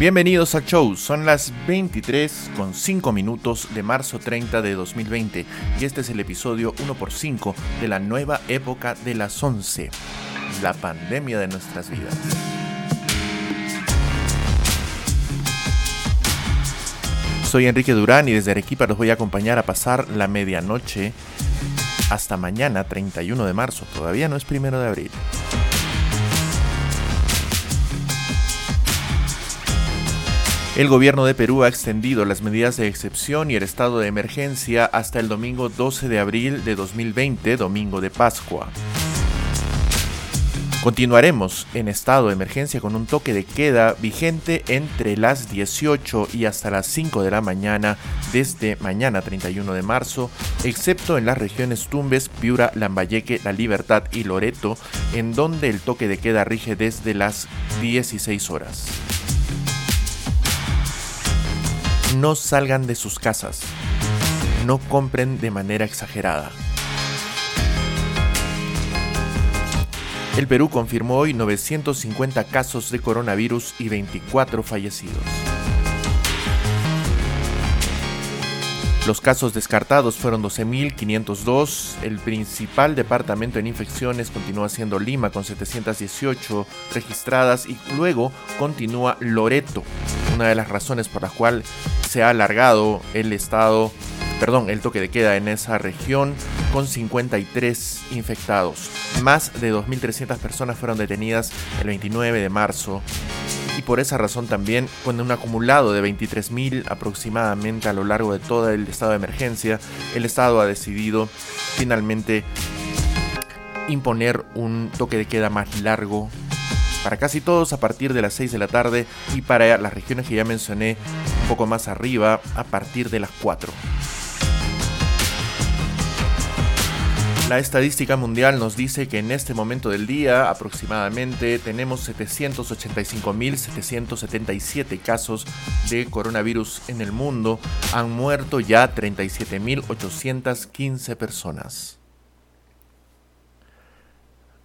Bienvenidos al show, son las 23 con 5 minutos de marzo 30 de 2020 y este es el episodio 1x5 de la nueva época de las 11, la pandemia de nuestras vidas. Soy Enrique Durán y desde Arequipa los voy a acompañar a pasar la medianoche hasta mañana 31 de marzo, todavía no es primero de abril. El gobierno de Perú ha extendido las medidas de excepción y el estado de emergencia hasta el domingo 12 de abril de 2020, domingo de Pascua. Continuaremos en estado de emergencia con un toque de queda vigente entre las 18 y hasta las 5 de la mañana desde mañana 31 de marzo, excepto en las regiones Tumbes, Piura, Lambayeque, La Libertad y Loreto, en donde el toque de queda rige desde las 16 horas. No salgan de sus casas. No compren de manera exagerada. El Perú confirmó hoy 950 casos de coronavirus y 24 fallecidos. Los casos descartados fueron 12.502. El principal departamento en infecciones continúa siendo Lima con 718 registradas y luego continúa Loreto, una de las razones por las cuales se ha alargado el estado, perdón, el toque de queda en esa región con 53 infectados. Más de 2.300 personas fueron detenidas el 29 de marzo y por esa razón también con un acumulado de 23.000 aproximadamente a lo largo de todo el estado de emergencia, el estado ha decidido finalmente imponer un toque de queda más largo para casi todos a partir de las 6 de la tarde y para las regiones que ya mencioné un poco más arriba a partir de las 4. La estadística mundial nos dice que en este momento del día aproximadamente tenemos 785.777 casos de coronavirus en el mundo. Han muerto ya 37.815 personas.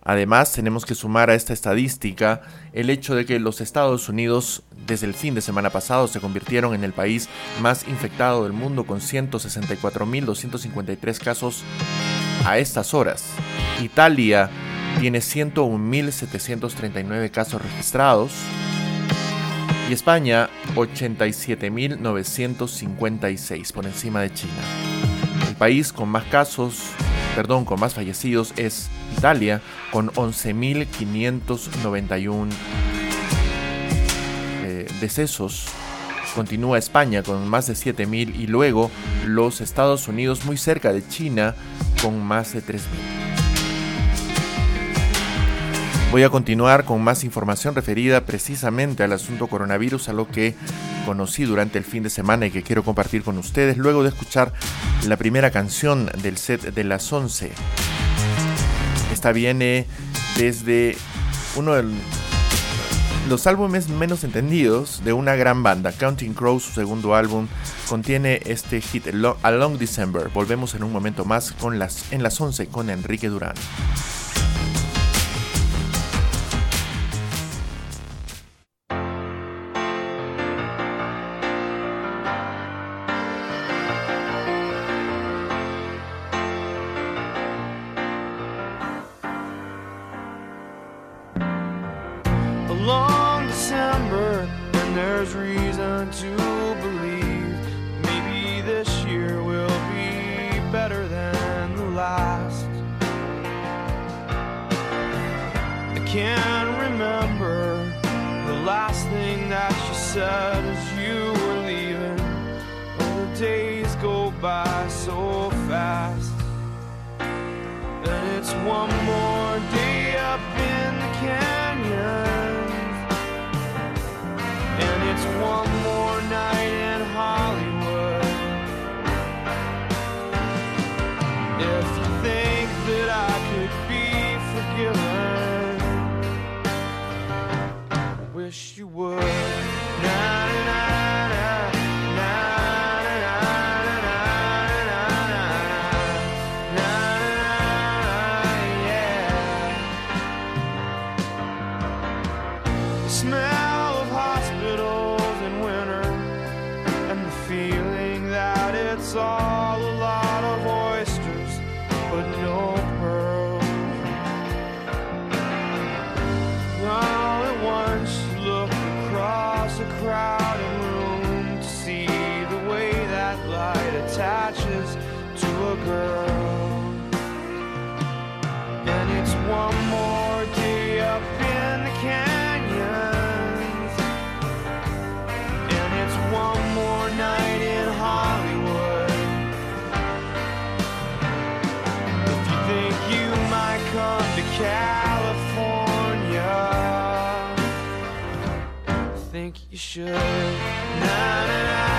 Además, tenemos que sumar a esta estadística el hecho de que los Estados Unidos desde el fin de semana pasado se convirtieron en el país más infectado del mundo con 164.253 casos a estas horas. Italia tiene 101.739 casos registrados y España 87.956 por encima de China. El país con más casos, perdón, con más fallecidos es Italia con 11.591 eh, decesos continúa España con más de 7.000 y luego los Estados Unidos muy cerca de China con más de 3.000. Voy a continuar con más información referida precisamente al asunto coronavirus, a lo que conocí durante el fin de semana y que quiero compartir con ustedes luego de escuchar la primera canción del set de las 11. Esta viene desde uno de los álbumes menos entendidos de una gran banda. Counting Crows, su segundo álbum, contiene este hit A Long December. Volvemos en un momento más con las, en las 11 con Enrique Durán. attaches to a girl. And it's one more day up in the canyons. And it's one more night in Hollywood. If you think you might come to California, I think you should. Na, na, na.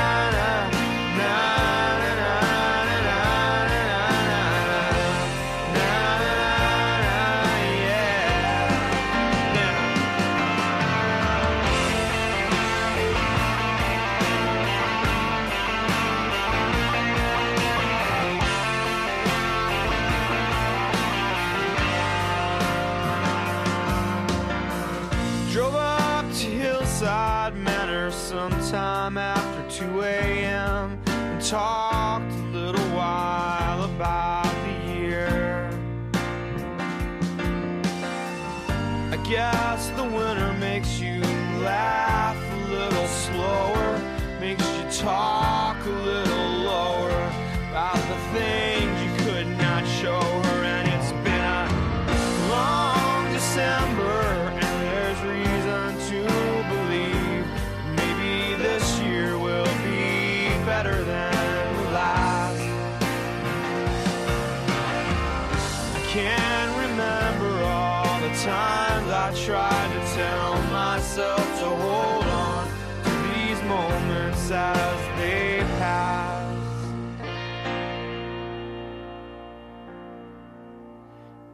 As they pass.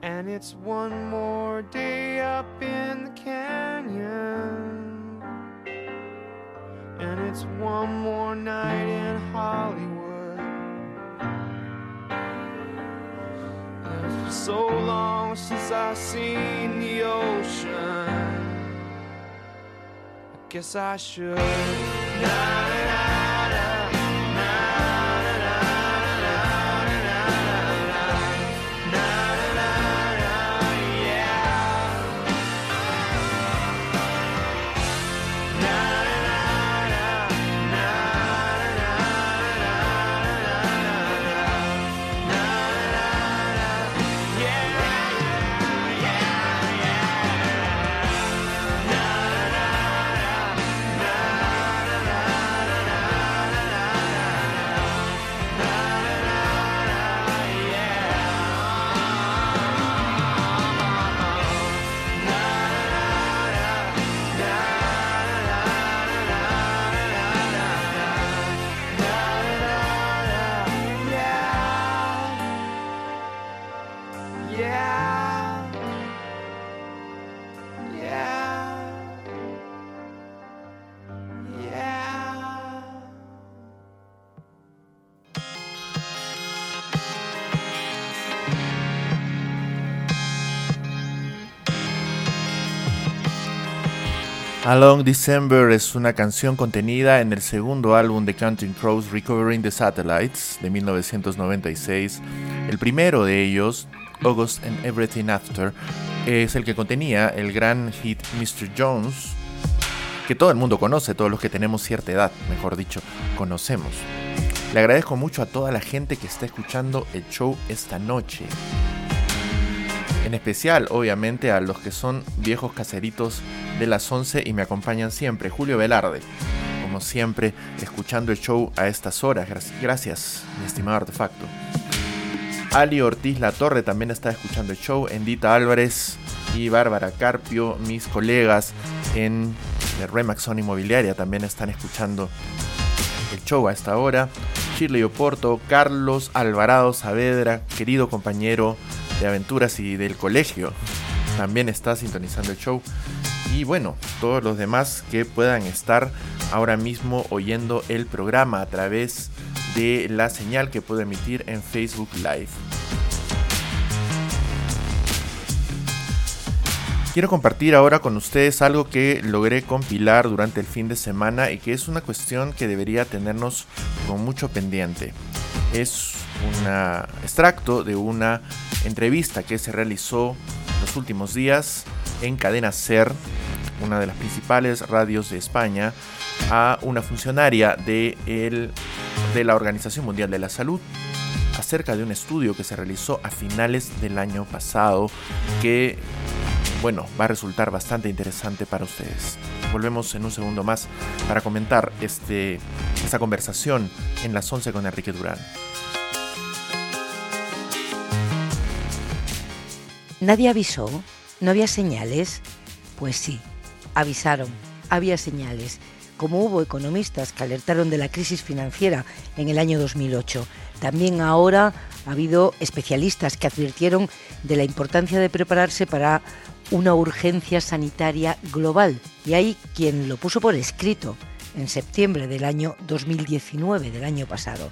And it's one more day up in the canyon. And it's one more night in Hollywood. And so long since I've seen the ocean. I guess I should. Na, na, na, Along December es una canción contenida en el segundo álbum de Counting Crows Recovering the Satellites de 1996. El primero de ellos, August and Everything After, es el que contenía el gran hit Mr. Jones, que todo el mundo conoce, todos los que tenemos cierta edad, mejor dicho, conocemos. Le agradezco mucho a toda la gente que está escuchando el show esta noche. En especial, obviamente, a los que son viejos caseritos de las 11 y me acompañan siempre. Julio Velarde, como siempre, escuchando el show a estas horas. Gracias, mi estimado artefacto. Ali Ortiz La Torre también está escuchando el show. Endita Álvarez y Bárbara Carpio, mis colegas en de Remaxon Inmobiliaria, también están escuchando el show a esta hora. Shirley Oporto, Carlos Alvarado Saavedra, querido compañero de aventuras y del colegio, también está sintonizando el show. Y bueno, todos los demás que puedan estar ahora mismo oyendo el programa a través de la señal que puedo emitir en Facebook Live. Quiero compartir ahora con ustedes algo que logré compilar durante el fin de semana y que es una cuestión que debería tenernos con mucho pendiente. Es un extracto de una entrevista que se realizó los últimos días en Cadena Ser, una de las principales radios de España, a una funcionaria de, el, de la Organización Mundial de la Salud acerca de un estudio que se realizó a finales del año pasado que bueno, va a resultar bastante interesante para ustedes. Volvemos en un segundo más para comentar este, esta conversación en las 11 con Enrique Durán. ¿Nadie avisó? ¿No había señales? Pues sí, avisaron, había señales como hubo economistas que alertaron de la crisis financiera en el año 2008. También ahora ha habido especialistas que advirtieron de la importancia de prepararse para una urgencia sanitaria global. Y hay quien lo puso por escrito en septiembre del año 2019, del año pasado.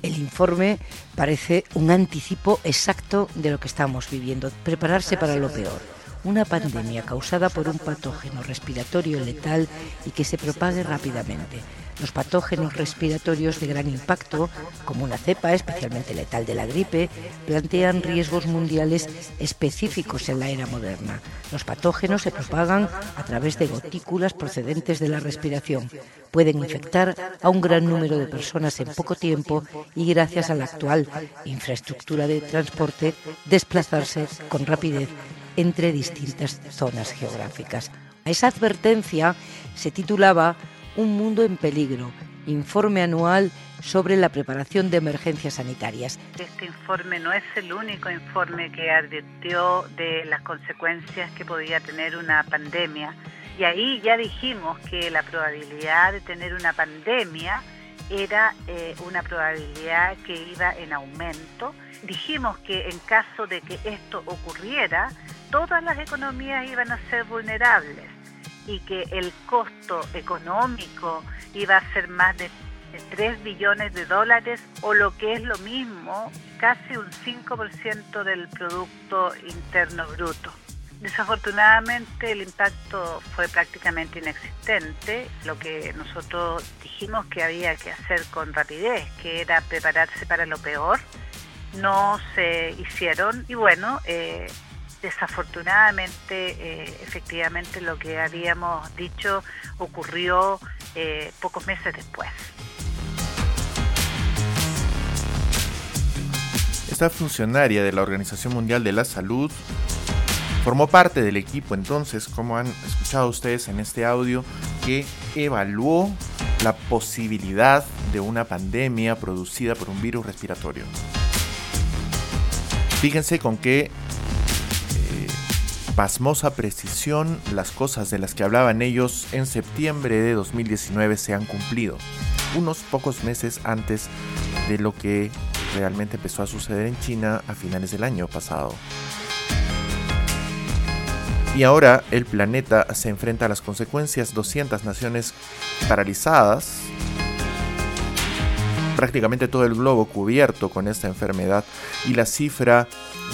El informe parece un anticipo exacto de lo que estamos viviendo, prepararse para lo peor una pandemia causada por un patógeno respiratorio letal y que se propague rápidamente. Los patógenos respiratorios de gran impacto, como una cepa especialmente letal de la gripe, plantean riesgos mundiales específicos en la era moderna. Los patógenos se propagan a través de gotículas procedentes de la respiración. Pueden infectar a un gran número de personas en poco tiempo y gracias a la actual infraestructura de transporte desplazarse con rapidez entre distintas zonas geográficas. Esa advertencia se titulaba Un mundo en peligro, informe anual sobre la preparación de emergencias sanitarias. Este informe no es el único informe que advirtió de las consecuencias que podía tener una pandemia. Y ahí ya dijimos que la probabilidad de tener una pandemia era eh, una probabilidad que iba en aumento. Dijimos que en caso de que esto ocurriera, todas las economías iban a ser vulnerables y que el costo económico iba a ser más de 3 billones de dólares o lo que es lo mismo, casi un 5% del Producto Interno Bruto. Desafortunadamente el impacto fue prácticamente inexistente. Lo que nosotros dijimos que había que hacer con rapidez, que era prepararse para lo peor, no se hicieron y bueno, eh, desafortunadamente, eh, efectivamente, lo que habíamos dicho ocurrió eh, pocos meses después. Esta funcionaria de la Organización Mundial de la Salud formó parte del equipo entonces, como han escuchado ustedes en este audio, que evaluó la posibilidad de una pandemia producida por un virus respiratorio. Fíjense con qué pasmosa precisión, las cosas de las que hablaban ellos en septiembre de 2019 se han cumplido, unos pocos meses antes de lo que realmente empezó a suceder en China a finales del año pasado. Y ahora el planeta se enfrenta a las consecuencias, 200 naciones paralizadas, prácticamente todo el globo cubierto con esta enfermedad y la cifra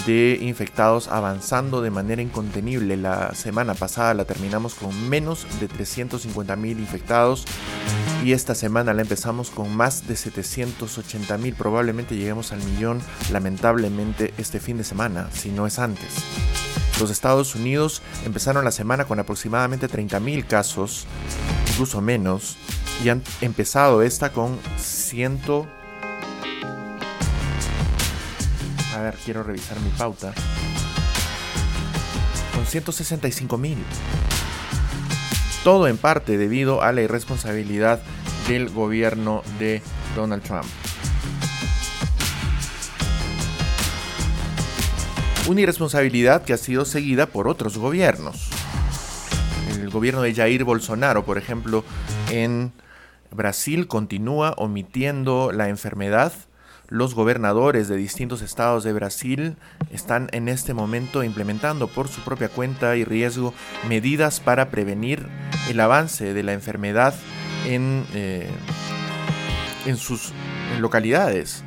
de infectados avanzando de manera incontenible. La semana pasada la terminamos con menos de 350 mil infectados y esta semana la empezamos con más de 780 mil. Probablemente lleguemos al millón, lamentablemente, este fin de semana, si no es antes. Los Estados Unidos empezaron la semana con aproximadamente 30 mil casos, incluso menos, y han empezado esta con 100 A ver, quiero revisar mi pauta. Con 165 mil. Todo en parte debido a la irresponsabilidad del gobierno de Donald Trump. Una irresponsabilidad que ha sido seguida por otros gobiernos. El gobierno de Jair Bolsonaro, por ejemplo, en Brasil continúa omitiendo la enfermedad los gobernadores de distintos estados de Brasil están en este momento implementando por su propia cuenta y riesgo medidas para prevenir el avance de la enfermedad en, eh, en sus localidades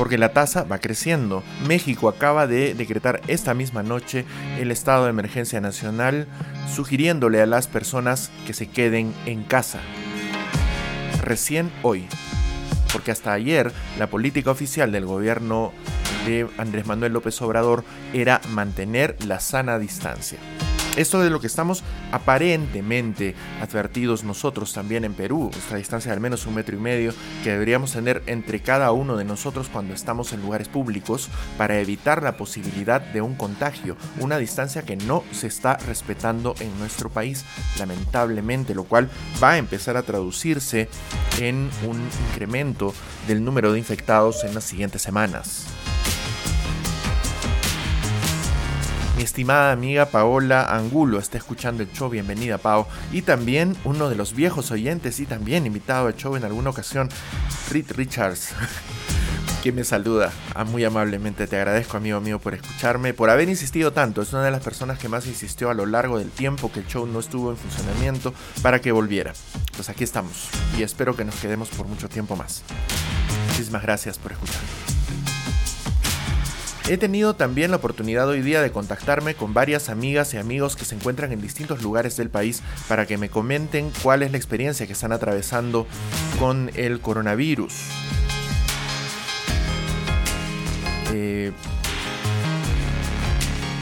porque la tasa va creciendo. México acaba de decretar esta misma noche el estado de emergencia nacional, sugiriéndole a las personas que se queden en casa. Recién hoy, porque hasta ayer la política oficial del gobierno de Andrés Manuel López Obrador era mantener la sana distancia. Esto de lo que estamos aparentemente advertidos nosotros también en Perú, esta distancia de al menos un metro y medio que deberíamos tener entre cada uno de nosotros cuando estamos en lugares públicos para evitar la posibilidad de un contagio, una distancia que no se está respetando en nuestro país, lamentablemente, lo cual va a empezar a traducirse en un incremento del número de infectados en las siguientes semanas. Mi estimada amiga Paola Angulo está escuchando el show, bienvenida Pao. Y también uno de los viejos oyentes y también invitado al show en alguna ocasión, Reed Richards. que me saluda ah, muy amablemente. Te agradezco, amigo mío, por escucharme, por haber insistido tanto. Es una de las personas que más insistió a lo largo del tiempo que el show no estuvo en funcionamiento para que volviera. Pues aquí estamos y espero que nos quedemos por mucho tiempo más. Muchísimas gracias por escuchar. He tenido también la oportunidad hoy día de contactarme con varias amigas y amigos que se encuentran en distintos lugares del país para que me comenten cuál es la experiencia que están atravesando con el coronavirus. Eh,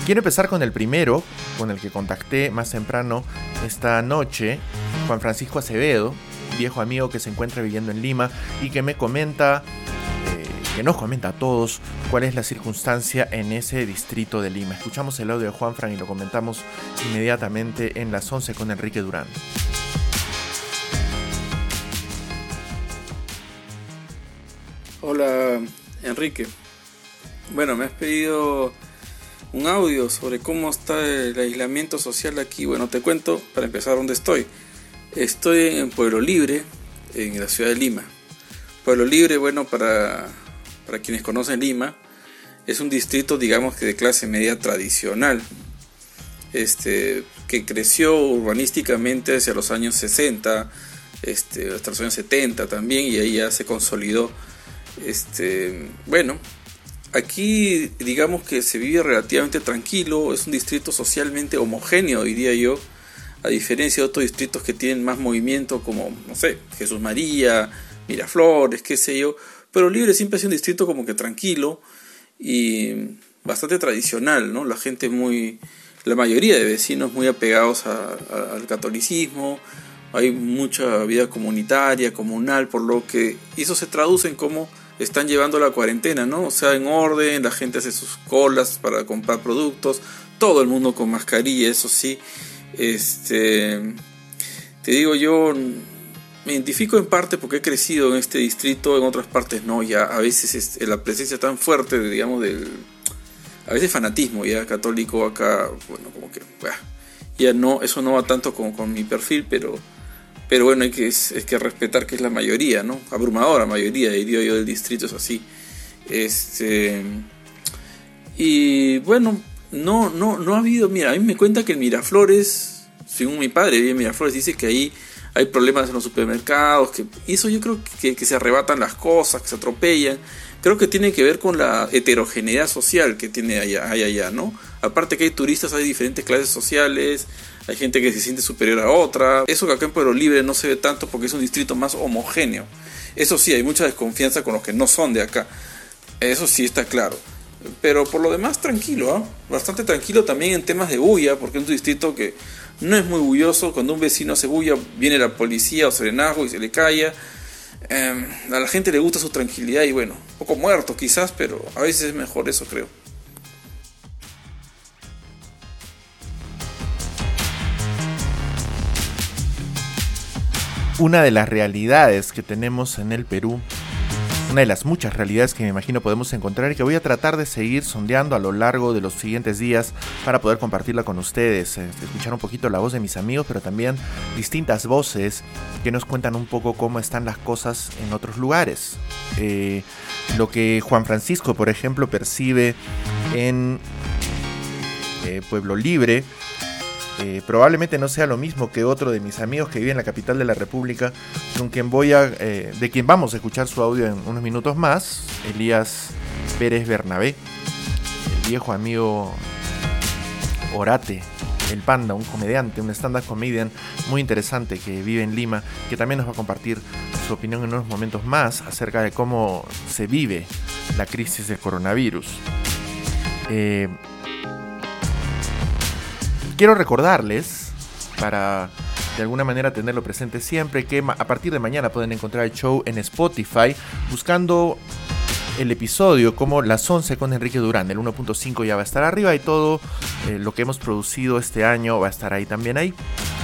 quiero empezar con el primero, con el que contacté más temprano esta noche, Juan Francisco Acevedo, viejo amigo que se encuentra viviendo en Lima y que me comenta, que nos comenta a todos cuál es la circunstancia en ese distrito de Lima. Escuchamos el audio de Juan Fran y lo comentamos inmediatamente en las 11 con Enrique Durán. Hola Enrique, bueno, me has pedido un audio sobre cómo está el aislamiento social aquí. Bueno, te cuento para empezar dónde estoy. Estoy en Pueblo Libre, en la ciudad de Lima. Pueblo Libre, bueno, para, para quienes conocen Lima, es un distrito, digamos que de clase media tradicional, este, que creció urbanísticamente hacia los años 60, este, hasta los años 70 también, y ahí ya se consolidó. Este, bueno, Aquí digamos que se vive relativamente tranquilo, es un distrito socialmente homogéneo, diría yo, a diferencia de otros distritos que tienen más movimiento como, no sé, Jesús María, Miraflores, qué sé yo, pero Libre siempre ha sido un distrito como que tranquilo y bastante tradicional, ¿no? La gente muy, la mayoría de vecinos muy apegados al catolicismo, hay mucha vida comunitaria, comunal, por lo que eso se traduce en cómo están llevando la cuarentena, ¿no? O sea, en orden, la gente hace sus colas para comprar productos, todo el mundo con mascarilla, eso sí. Este, te digo yo, me identifico en parte porque he crecido en este distrito, en otras partes no, ya a veces es, la presencia tan fuerte, digamos, del, a veces fanatismo ya católico acá, bueno, como que, ya no, eso no va tanto con mi perfil, pero pero bueno, hay que, es, que respetar que es la mayoría, ¿no? Abrumadora mayoría, diría yo, del distrito es así. Este, y bueno, no, no, no ha habido, mira, a mí me cuenta que en Miraflores, según mi padre en Miraflores, dice que ahí hay problemas en los supermercados, que eso yo creo que, que se arrebatan las cosas, que se atropellan. Creo que tiene que ver con la heterogeneidad social que tiene allá, hay allá, ¿no? Aparte que hay turistas, hay diferentes clases sociales, hay gente que se siente superior a otra. Eso que acá en Pueblo Libre no se ve tanto porque es un distrito más homogéneo. Eso sí, hay mucha desconfianza con los que no son de acá. Eso sí está claro. Pero por lo demás, tranquilo, ¿ah? bastante tranquilo también en temas de bulla, porque es un distrito que no es muy bulloso. Cuando un vecino hace bulla, viene la policía o serenazgo y se le calla. Em, a la gente le gusta su tranquilidad y bueno, un poco muerto quizás, pero a veces es mejor eso, creo. una de las realidades que tenemos en el Perú, una de las muchas realidades que me imagino podemos encontrar y que voy a tratar de seguir sondeando a lo largo de los siguientes días para poder compartirla con ustedes, eh, escuchar un poquito la voz de mis amigos, pero también distintas voces que nos cuentan un poco cómo están las cosas en otros lugares. Eh, lo que Juan Francisco, por ejemplo, percibe en eh, Pueblo Libre, eh, probablemente no sea lo mismo que otro de mis amigos que vive en la capital de la República, con quien voy a, eh, de quien vamos a escuchar su audio en unos minutos más, Elías Pérez Bernabé, el viejo amigo Orate, el Panda, un comediante, un stand-up comedian muy interesante que vive en Lima, que también nos va a compartir su opinión en unos momentos más acerca de cómo se vive la crisis del coronavirus. Eh, quiero recordarles, para de alguna manera tenerlo presente siempre, que a partir de mañana pueden encontrar el show en Spotify buscando el episodio como las 11 con Enrique Durán. El 1.5 ya va a estar arriba y todo eh, lo que hemos producido este año va a estar ahí también ahí.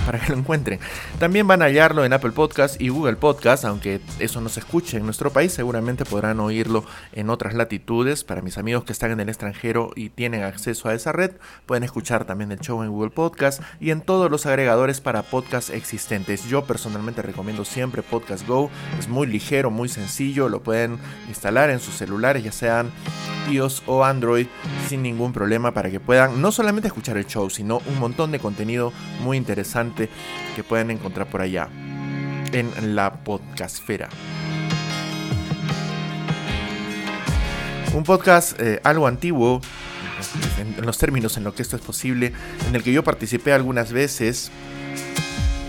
Para que lo encuentren. También van a hallarlo en Apple Podcast y Google Podcast, aunque eso no se escuche en nuestro país, seguramente podrán oírlo en otras latitudes. Para mis amigos que están en el extranjero y tienen acceso a esa red, pueden escuchar también el show en Google Podcast y en todos los agregadores para podcast existentes. Yo personalmente recomiendo siempre Podcast Go, es muy ligero, muy sencillo, lo pueden instalar en sus celulares, ya sean iOS o Android, sin ningún problema para que puedan no solamente escuchar el show, sino un montón de contenido muy interesante que pueden encontrar por allá en la podcastfera. Un podcast eh, algo antiguo, en, los términos en lo que esto es posible, en el que yo participé algunas veces,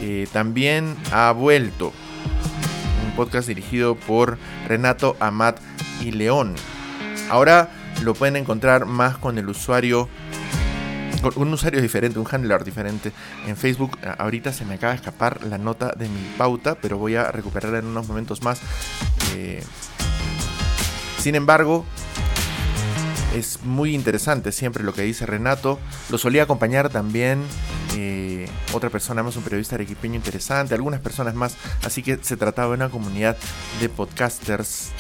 eh, también ha vuelto. Un podcast dirigido por Renato Amat y León. Ahora lo pueden encontrar más con el usuario un usuario diferente, un handler diferente. En Facebook ahorita se me acaba de escapar la nota de mi pauta, pero voy a recuperarla en unos momentos más. Eh, sin embargo, es muy interesante siempre lo que dice Renato. Lo solía acompañar también eh, otra persona más, un periodista arequipeño interesante, algunas personas más. Así que se trataba de una comunidad de podcasters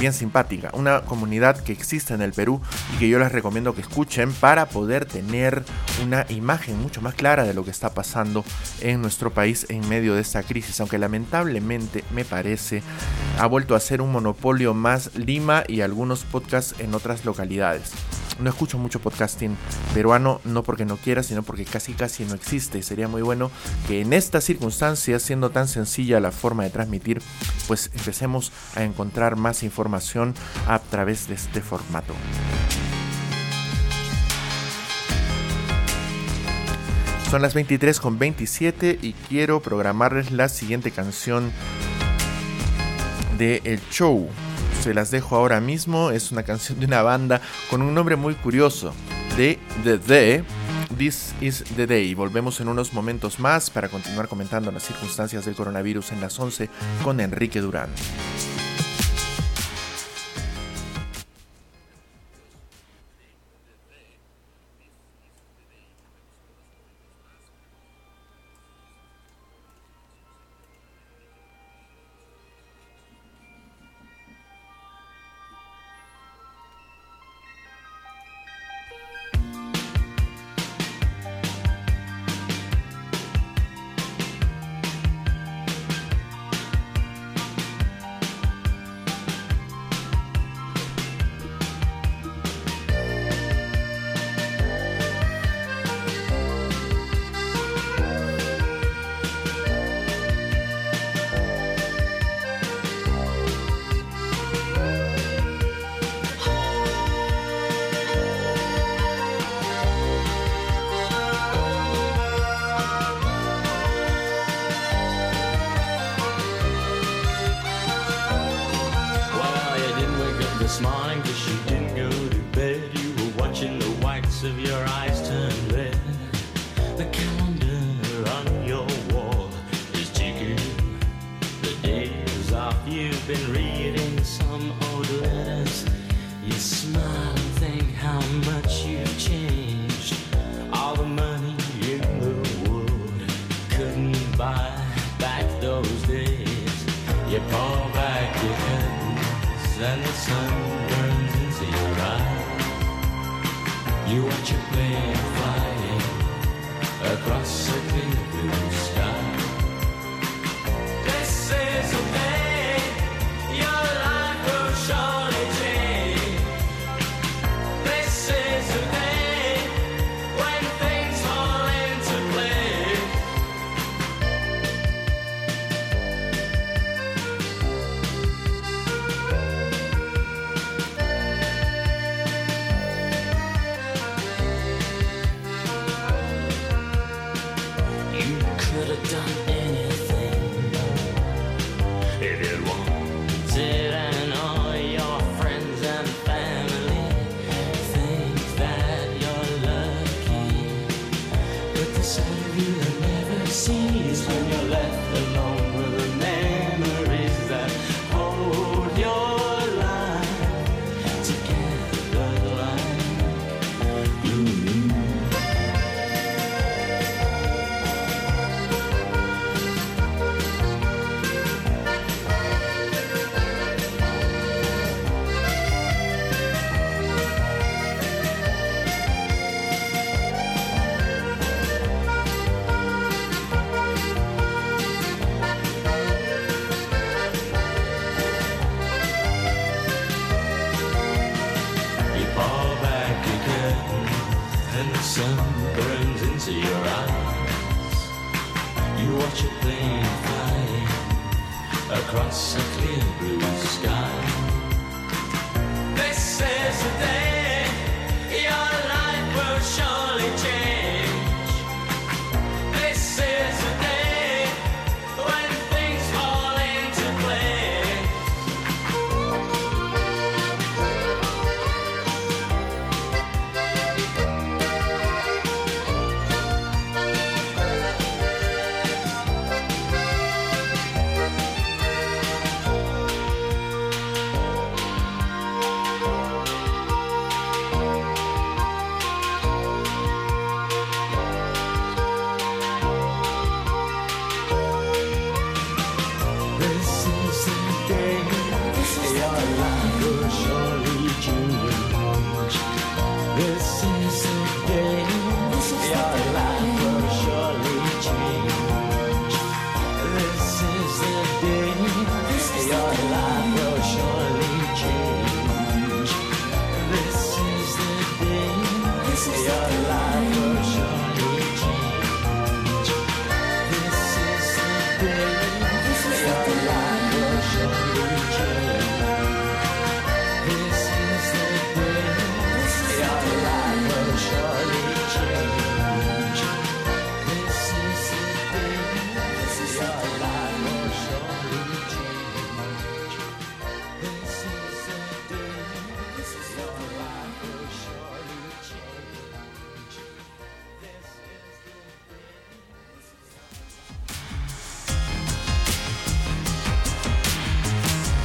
bien simpática, una comunidad que existe en el Perú y que yo les recomiendo que escuchen para poder tener una imagen mucho más clara de lo que está pasando en nuestro país en medio de esta crisis, aunque lamentablemente me parece ha vuelto a ser un monopolio más Lima y algunos podcasts en otras localidades. No escucho mucho podcasting peruano, no porque no quiera, sino porque casi casi no existe. Y sería muy bueno que en estas circunstancias, siendo tan sencilla la forma de transmitir, pues empecemos a encontrar más información a través de este formato. Son las 23 con 27 y quiero programarles la siguiente canción de El Show se las dejo ahora mismo. Es una canción de una banda con un nombre muy curioso, de The Day. This is the Day. Volvemos en unos momentos más para continuar comentando las circunstancias del coronavirus en las 11 con Enrique Durán.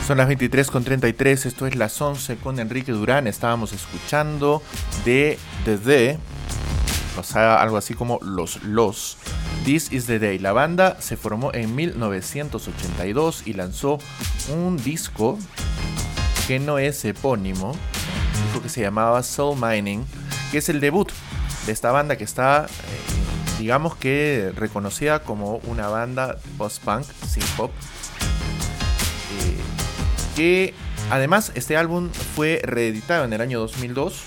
Son las 23 con 33, esto es las 11 con Enrique Durán. Estábamos escuchando de The o sea, algo así como Los Los. This is the Day. La banda se formó en 1982 y lanzó un disco que no es epónimo, disco que se llamaba Soul Mining, que es el debut de esta banda que está, eh, digamos que reconocida como una banda post-punk, sin pop. Eh, que además este álbum fue reeditado en el año 2002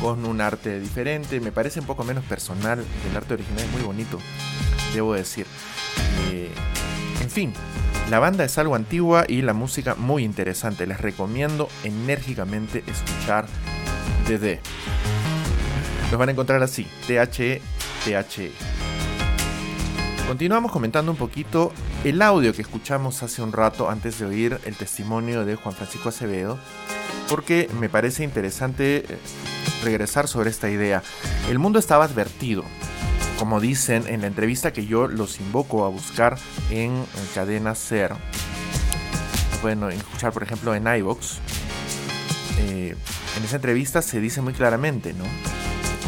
con un arte diferente, me parece un poco menos personal, el arte original es muy bonito, debo decir. Eh, en fin, la banda es algo antigua y la música muy interesante, les recomiendo enérgicamente escuchar DD. Los van a encontrar así, THE, THE. Continuamos comentando un poquito el audio que escuchamos hace un rato antes de oír el testimonio de Juan Francisco Acevedo, porque me parece interesante eh, regresar sobre esta idea. El mundo estaba advertido, como dicen en la entrevista que yo los invoco a buscar en, en cadena Ser. Pueden escuchar, por ejemplo, en iVox. Eh, en esa entrevista se dice muy claramente, ¿no?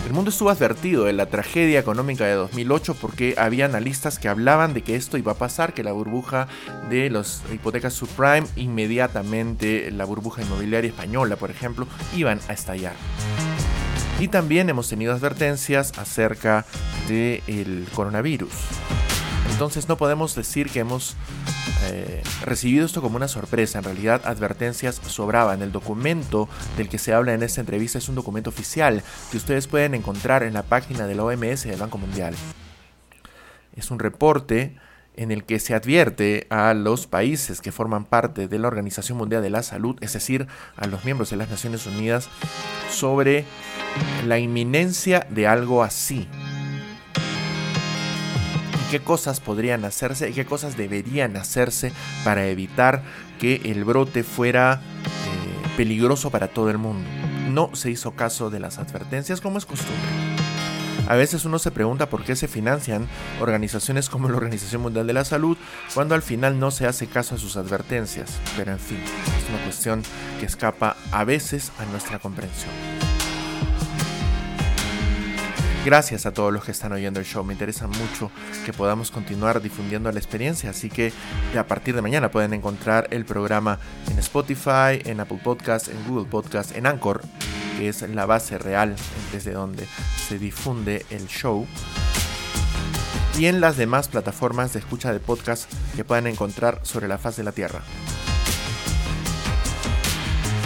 El mundo estuvo advertido de la tragedia económica de 2008 porque había analistas que hablaban de que esto iba a pasar, que la burbuja de las hipotecas subprime, inmediatamente la burbuja inmobiliaria española, por ejemplo, iban a estallar. Y también hemos tenido advertencias acerca del coronavirus. Entonces no podemos decir que hemos eh, recibido esto como una sorpresa. En realidad advertencias sobraban. El documento del que se habla en esta entrevista es un documento oficial que ustedes pueden encontrar en la página de la OMS del Banco Mundial. Es un reporte en el que se advierte a los países que forman parte de la Organización Mundial de la Salud, es decir, a los miembros de las Naciones Unidas, sobre la inminencia de algo así. Qué cosas podrían hacerse y qué cosas deberían hacerse para evitar que el brote fuera eh, peligroso para todo el mundo. No se hizo caso de las advertencias como es costumbre. A veces uno se pregunta por qué se financian organizaciones como la Organización Mundial de la Salud cuando al final no se hace caso a sus advertencias. Pero en fin, es una cuestión que escapa a veces a nuestra comprensión. Gracias a todos los que están oyendo el show. Me interesa mucho que podamos continuar difundiendo la experiencia. Así que a partir de mañana pueden encontrar el programa en Spotify, en Apple Podcast, en Google Podcast, en Anchor, que es la base real desde donde se difunde el show. Y en las demás plataformas de escucha de podcast que puedan encontrar sobre la faz de la Tierra.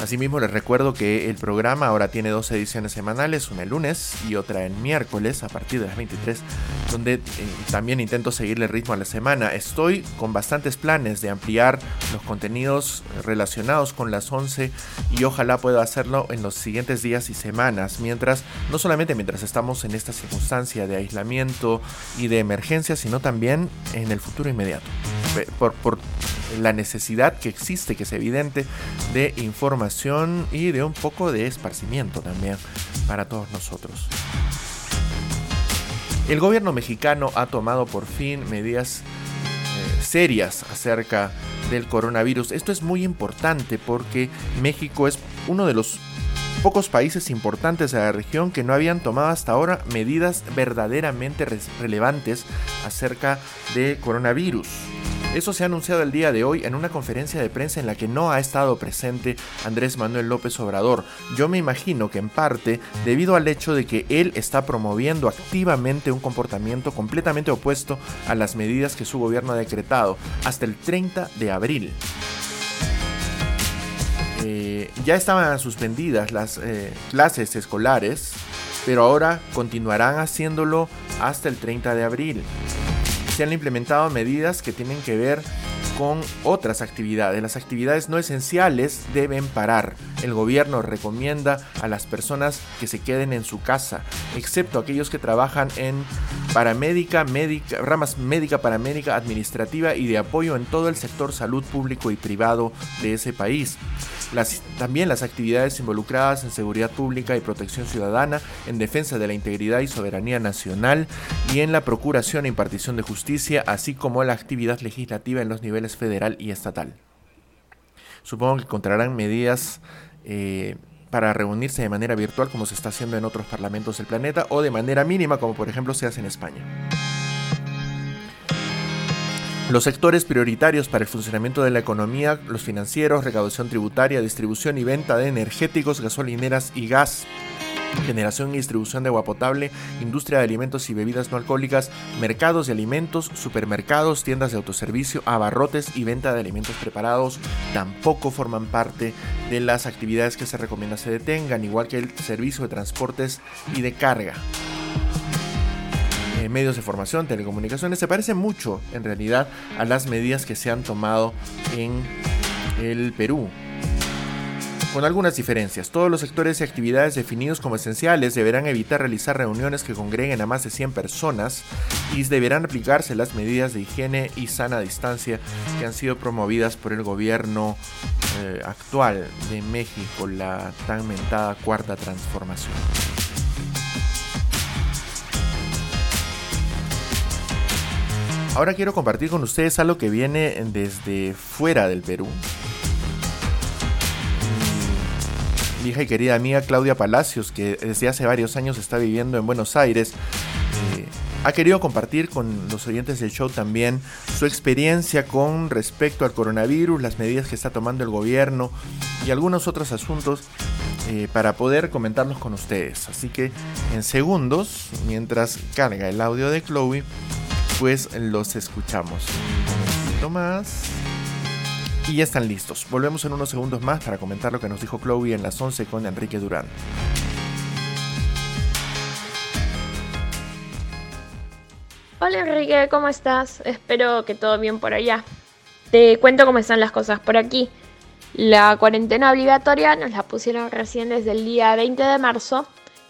Asimismo, les recuerdo que el programa ahora tiene dos ediciones semanales, una el lunes y otra el miércoles a partir de las 23, donde eh, también intento seguirle el ritmo a la semana. Estoy con bastantes planes de ampliar los contenidos relacionados con las 11 y ojalá pueda hacerlo en los siguientes días y semanas, mientras, no solamente mientras estamos en esta circunstancia de aislamiento y de emergencia, sino también en el futuro inmediato. Por, por la necesidad que existe, que es evidente, de información y de un poco de esparcimiento también para todos nosotros. El gobierno mexicano ha tomado por fin medidas eh, serias acerca del coronavirus. Esto es muy importante porque México es uno de los pocos países importantes de la región que no habían tomado hasta ahora medidas verdaderamente relevantes acerca de coronavirus. Eso se ha anunciado el día de hoy en una conferencia de prensa en la que no ha estado presente Andrés Manuel López Obrador. Yo me imagino que en parte debido al hecho de que él está promoviendo activamente un comportamiento completamente opuesto a las medidas que su gobierno ha decretado hasta el 30 de abril. Eh, ya estaban suspendidas las eh, clases escolares, pero ahora continuarán haciéndolo hasta el 30 de abril se han implementado medidas que tienen que ver con otras actividades. Las actividades no esenciales deben parar. El gobierno recomienda a las personas que se queden en su casa, excepto aquellos que trabajan en paramédica, médica, ramas médica, paramédica, administrativa y de apoyo en todo el sector salud público y privado de ese país. También las actividades involucradas en seguridad pública y protección ciudadana, en defensa de la integridad y soberanía nacional y en la procuración e impartición de justicia, así como la actividad legislativa en los niveles federal y estatal. Supongo que encontrarán medidas eh, para reunirse de manera virtual como se está haciendo en otros parlamentos del planeta o de manera mínima como por ejemplo se hace en España. Los sectores prioritarios para el funcionamiento de la economía, los financieros, recaudación tributaria, distribución y venta de energéticos, gasolineras y gas, generación y distribución de agua potable, industria de alimentos y bebidas no alcohólicas, mercados de alimentos, supermercados, tiendas de autoservicio, abarrotes y venta de alimentos preparados tampoco forman parte de las actividades que se recomienda se detengan, igual que el servicio de transportes y de carga eh, medios de formación, telecomunicaciones, se parece mucho en realidad a las medidas que se han tomado en el Perú. Con algunas diferencias, todos los sectores y actividades definidos como esenciales deberán evitar realizar reuniones que congreguen a más de 100 personas y deberán aplicarse las medidas de higiene y sana distancia que han sido promovidas por el gobierno eh, actual de México, la tan mentada cuarta transformación. Ahora quiero compartir con ustedes algo que viene desde fuera del Perú. Mi hija y querida amiga Claudia Palacios, que desde hace varios años está viviendo en Buenos Aires, eh, ha querido compartir con los oyentes del show también su experiencia con respecto al coronavirus, las medidas que está tomando el gobierno y algunos otros asuntos eh, para poder comentarlos con ustedes. Así que en segundos, mientras carga el audio de Chloe, pues los escuchamos. Un momentito más. Y ya están listos. Volvemos en unos segundos más para comentar lo que nos dijo Chloe en las 11 con Enrique Durán. Hola Enrique, ¿cómo estás? Espero que todo bien por allá. Te cuento cómo están las cosas por aquí. La cuarentena obligatoria nos la pusieron recién desde el día 20 de marzo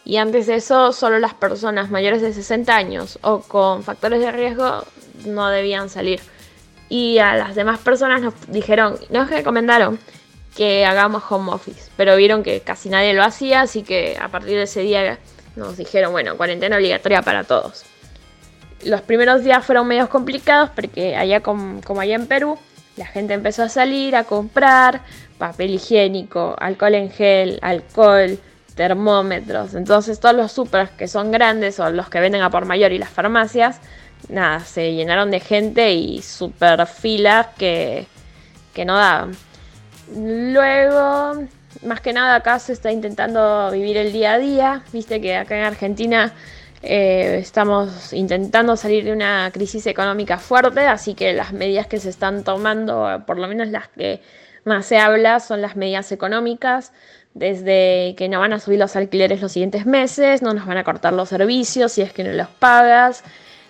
y antes de eso solo las personas mayores de 60 años o con factores de riesgo no debían salir. Y a las demás personas nos dijeron, nos recomendaron que hagamos home office, pero vieron que casi nadie lo hacía, así que a partir de ese día nos dijeron, bueno, cuarentena obligatoria para todos los primeros días fueron medios complicados porque allá com- como allá en Perú, la gente empezó a salir a comprar papel higiénico, alcohol en gel, alcohol, termómetros. Entonces todos los supers que son grandes o los que venden a por mayor y las farmacias, nada, se llenaron de gente y super filas que, que no daban. Luego, más que nada acá se está intentando vivir el día a día. Viste que acá en Argentina eh, estamos intentando salir de una crisis económica fuerte, así que las medidas que se están tomando, por lo menos las que más se habla son las medidas económicas, desde que no van a subir los alquileres los siguientes meses, no nos van a cortar los servicios si es que no los pagas,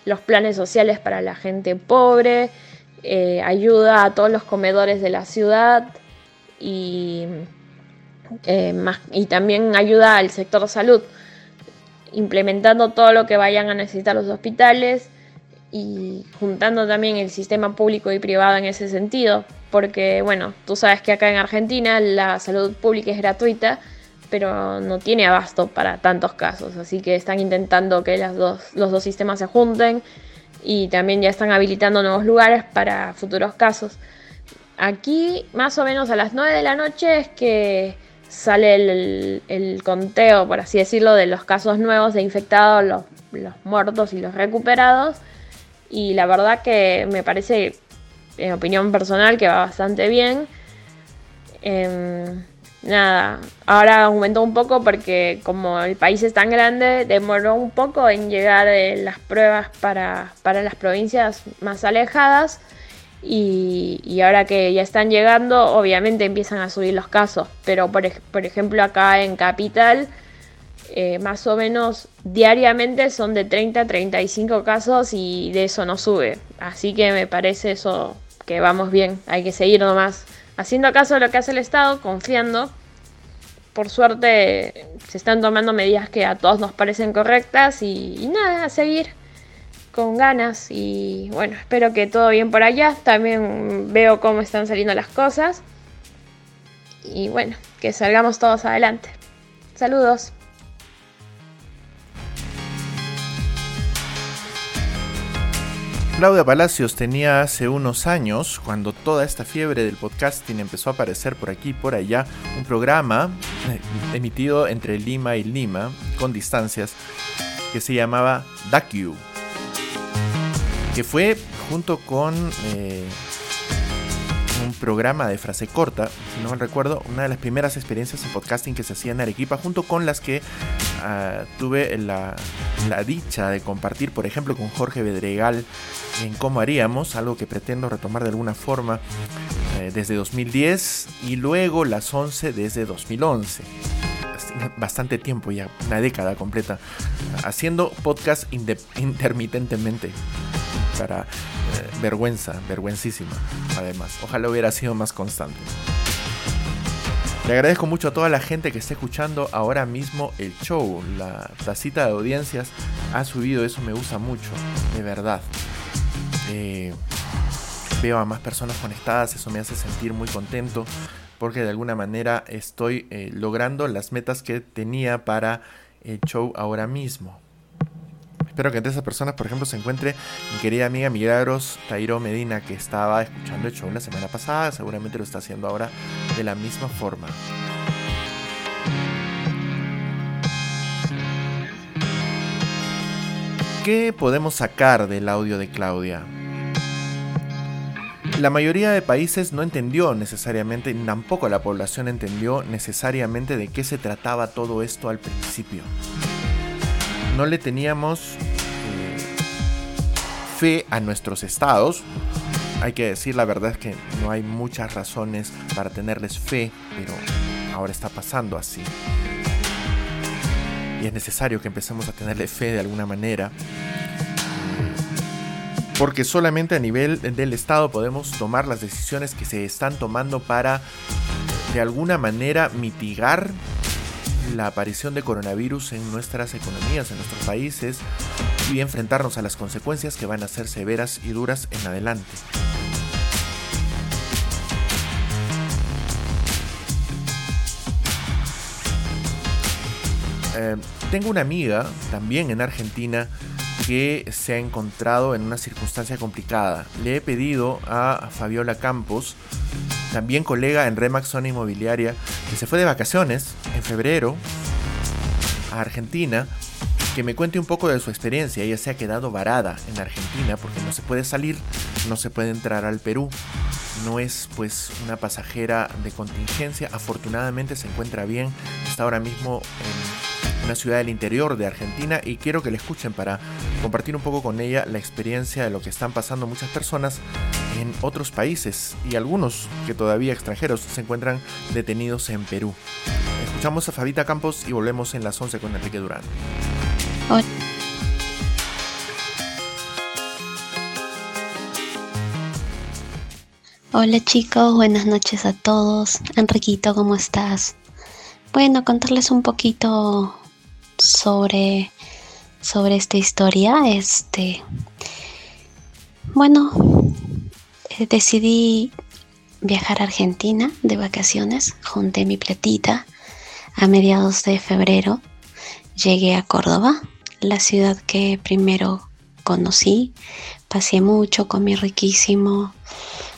los planes sociales para la gente pobre, eh, ayuda a todos los comedores de la ciudad eh, y también ayuda al sector salud, implementando todo lo que vayan a necesitar los hospitales y juntando también el sistema público y privado en ese sentido, porque bueno, tú sabes que acá en Argentina la salud pública es gratuita, pero no tiene abasto para tantos casos, así que están intentando que las dos, los dos sistemas se junten y también ya están habilitando nuevos lugares para futuros casos. Aquí más o menos a las 9 de la noche es que sale el, conteo, por así decirlo, de los casos nuevos de infectados, los muertos y los recuperados. Y la verdad que me parece, en opinión personal, que va bastante bien. Em, nada, ahora aumentó un poco porque como el país es tan grande, demoró un poco en llegar eh, las pruebas para, para las provincias más alejadas. Y, ahora que ya están llegando, obviamente empiezan a subir los casos. Pero por, por ejemplo acá en Capital, eh, más o menos diariamente son de 30 a 35 casos y de eso no sube. Así que me parece eso que vamos bien. Hay que seguir nomás haciendo caso a lo que hace el Estado, confiando. Por suerte se están tomando medidas que a todos nos parecen correctas y, y nada, a seguir con ganas y bueno, espero que todo bien por allá. También veo cómo están saliendo las cosas. Y bueno, que salgamos todos adelante. Saludos. Claudia Palacios tenía hace unos años, cuando toda esta fiebre del podcasting empezó a aparecer por aquí y por allá, un programa eh, emitido entre Lima y Lima, con distancias, que se llamaba DACU, que fue junto con eh, un programa de frase corta, si no mal recuerdo, una de las primeras experiencias en podcasting que se hacía en Arequipa, junto con las que ah, tuve la, dicha de compartir, por ejemplo, con Jorge Bedregal en cómo haríamos, algo que pretendo retomar de alguna forma eh, desde 2010 y luego las 11 desde 2011. Así, Bastante tiempo ya, una década completa, haciendo podcast intermitentemente para eh, vergüenza, vergüencísima, además. Ojalá hubiera sido más constante. Le agradezco mucho a toda la gente que está escuchando ahora mismo el show. La tacita de audiencias ha subido, eso me gusta mucho, de verdad. Eh, veo a más personas conectadas, eso me hace sentir muy contento porque de alguna manera estoy eh, logrando las metas que tenía para el show ahora mismo. Espero que entre esas personas, por ejemplo, se encuentre mi querida amiga Milagros Tairo Medina, que estaba escuchando el show la semana pasada, seguramente lo está haciendo ahora de la misma forma. ¿Qué podemos sacar del audio de Claudia? La mayoría de países no entendió necesariamente, tampoco la población entendió necesariamente de qué se trataba todo esto al principio. No le teníamos eh, fe a nuestros estados. Hay que decir la verdad es que no hay muchas razones para tenerles fe, pero ahora está pasando así. Y es necesario que empecemos a tenerle fe de alguna manera porque solamente a nivel del Estado podemos tomar las decisiones que se están tomando para de alguna manera mitigar la aparición de coronavirus en nuestras economías, en nuestros países y enfrentarnos a las consecuencias que van a ser severas y duras en adelante. Eh, tengo una amiga también en Argentina que se ha encontrado en una circunstancia complicada. Le he pedido a Fabiola Campos, también colega en Remax Zona Inmobiliaria, que se fue de vacaciones en febrero a Argentina, que me cuente un poco de su experiencia. Ella se ha quedado varada en Argentina porque no se puede salir, no se puede entrar al Perú. No es pues una pasajera de contingencia. Afortunadamente se encuentra bien. Está ahora mismo en una ciudad del interior de Argentina y quiero que la escuchen para compartir un poco con ella la experiencia de lo que están pasando muchas personas en otros países y algunos que todavía extranjeros se encuentran detenidos en Perú. Escuchamos a Fabita Campos y volvemos en las 11 con Enrique Durán. Hola. Hola chicos, buenas noches a todos. Enriquito, ¿cómo estás? Bueno, contarles un poquito sobre, sobre esta historia. Este, bueno, eh, decidí viajar a Argentina de vacaciones. Junté mi platita a mediados de febrero. Llegué a Córdoba, la ciudad que primero conocí. Pasé mucho, comí riquísimo.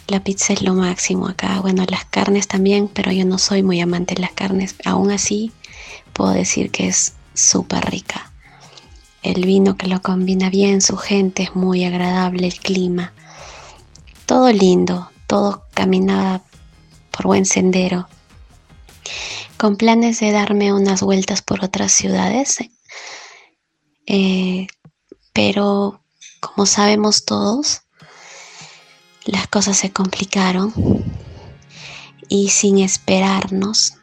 La pizza es lo máximo acá. Bueno, las carnes también, pero yo no soy muy amante de las carnes. Aún así, puedo decir que es súper rica. El vino que lo combina bien, su gente es muy agradable, el clima. Todo lindo, todo caminaba por buen sendero. Con planes de darme unas vueltas por otras ciudades. Eh, pero, como sabemos todos, las cosas se complicaron y sin esperarnos,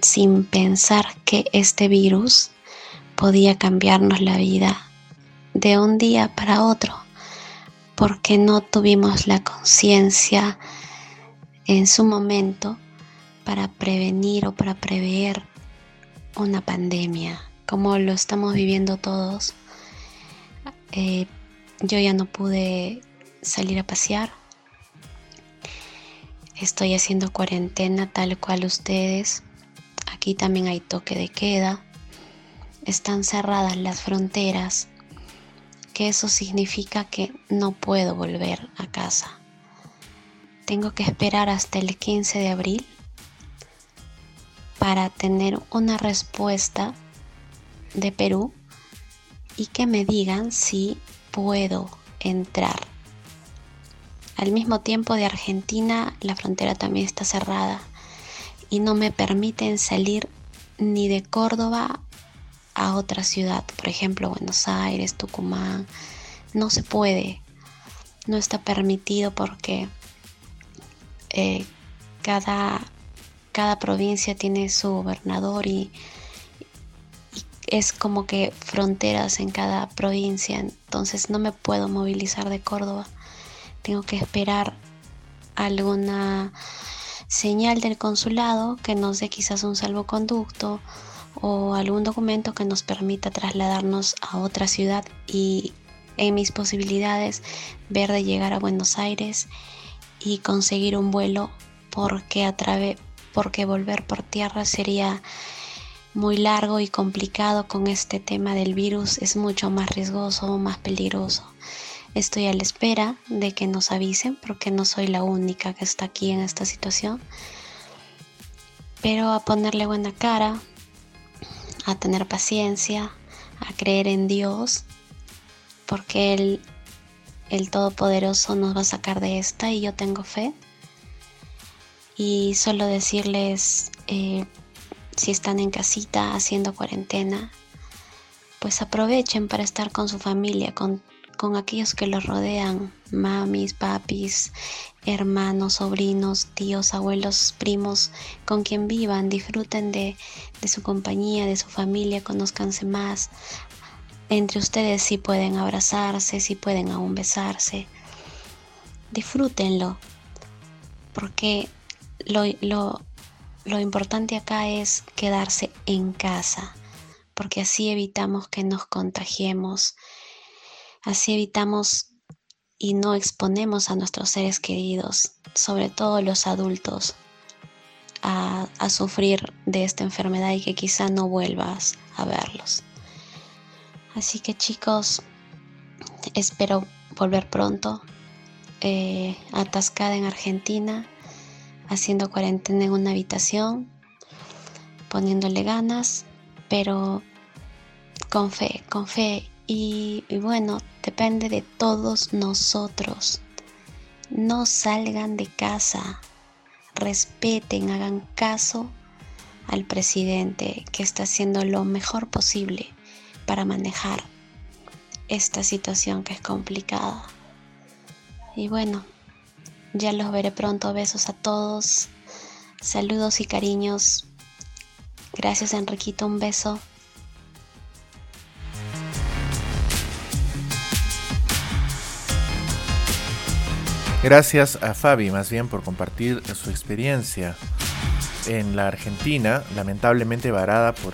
sin pensar que este virus podía cambiarnos la vida de un día para otro, porque no tuvimos la conciencia en su momento para prevenir o para prever una pandemia, como lo estamos viviendo todos. Eh, yo ya no pude salir a pasear. Estoy haciendo cuarentena tal cual ustedes. Aquí también hay toque de queda. Están cerradas las fronteras. Que eso significa que no puedo volver a casa. Tengo que esperar hasta el 15 de abril para tener una respuesta de Perú y que me digan si puedo entrar. Al mismo tiempo de Argentina la frontera también está cerrada y no me permiten salir ni de Córdoba a otra ciudad, por ejemplo Buenos Aires, Tucumán. No se puede, no está permitido porque eh, cada, cada provincia tiene su gobernador y, y es como que fronteras en cada provincia, entonces no me puedo movilizar de Córdoba. Tengo que esperar alguna señal del consulado que nos dé quizás un salvoconducto o algún documento que nos permita trasladarnos a otra ciudad y en mis posibilidades ver de llegar a Buenos Aires y conseguir un vuelo porque a través porque volver por tierra sería muy largo y complicado con este tema del virus es mucho más riesgoso, más peligroso. Estoy a la espera de que nos avisen porque no soy la única que está aquí en esta situación. Pero a ponerle buena cara, a tener paciencia, a creer en Dios, porque Él, el Todopoderoso, nos va a sacar de esta y yo tengo fe. Y solo decirles, eh, si están en casita haciendo cuarentena, pues aprovechen para estar con su familia, con, con aquellos que los rodean, mamis, papis, hermanos, sobrinos, tíos, abuelos, primos, con quien vivan, disfruten de, de su compañía, de su familia, conózcanse más. Entre ustedes si pueden abrazarse, si pueden aún besarse. Disfrútenlo, porque lo, lo, lo importante acá es quedarse en casa, porque así evitamos que nos contagiemos, así evitamos y no exponemos a nuestros seres queridos, sobre todo los adultos, a, sufrir de esta enfermedad y que quizá no vuelvas a verlos. Así que chicos, espero volver pronto, eh, atascada en Argentina, haciendo cuarentena en una habitación, poniéndole ganas, pero con fe, con fe. Y, bueno, depende de todos nosotros. No salgan de casa, respeten, hagan caso al presidente que está haciendo lo mejor posible para manejar esta situación que es complicada. Y bueno, Ya los veré pronto. Besos a todos. Saludos y cariños. Gracias Enriquito, un beso. Gracias a Fabi más bien por compartir su experiencia en la Argentina, lamentablemente varada por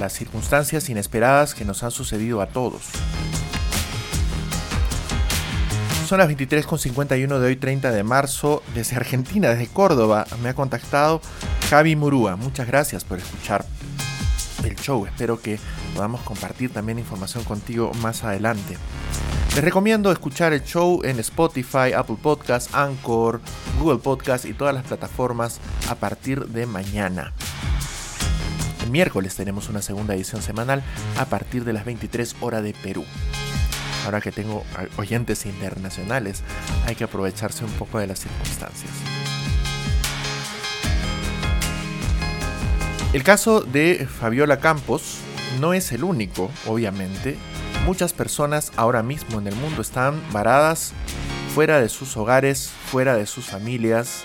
las circunstancias inesperadas que nos han sucedido a todos. Son las 23.51 de hoy, 30 de marzo, desde Argentina, desde Córdoba. Me ha contactado Javi Murúa. Muchas gracias por escuchar el show. Espero que podamos compartir también información contigo más adelante. Les recomiendo escuchar el show en Spotify, Apple Podcasts, Anchor, Google Podcasts y todas las plataformas a partir de mañana. El miércoles tenemos una segunda edición semanal a partir de las 23 horas de Perú. Ahora que tengo oyentes internacionales, hay que aprovecharse un poco de las circunstancias. El caso de Fabiola Campos no es el único, obviamente. Muchas personas ahora mismo en el mundo están varadas fuera de sus hogares, fuera de sus familias,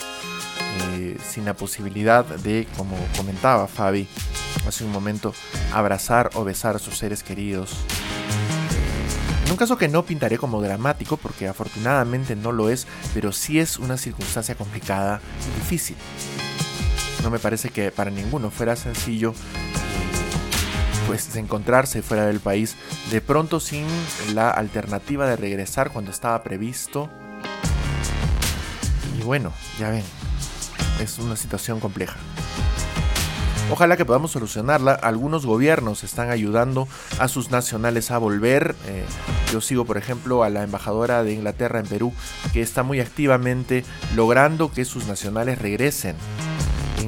eh, sin la posibilidad de, como comentaba Fabi hace un momento, abrazar o besar a sus seres queridos. En un caso que no pintaré como dramático, porque afortunadamente no lo es, pero sí es una circunstancia complicada y difícil. No me parece que para ninguno fuera sencillo pues encontrarse fuera del país de pronto sin la alternativa de regresar cuando estaba previsto. Y bueno, ya ven, es una situación compleja. Ojalá que podamos solucionarla. Algunos gobiernos están ayudando a sus nacionales a volver. Eh, yo sigo, por ejemplo, a la embajadora de Inglaterra en Perú, que está muy activamente logrando que sus nacionales regresen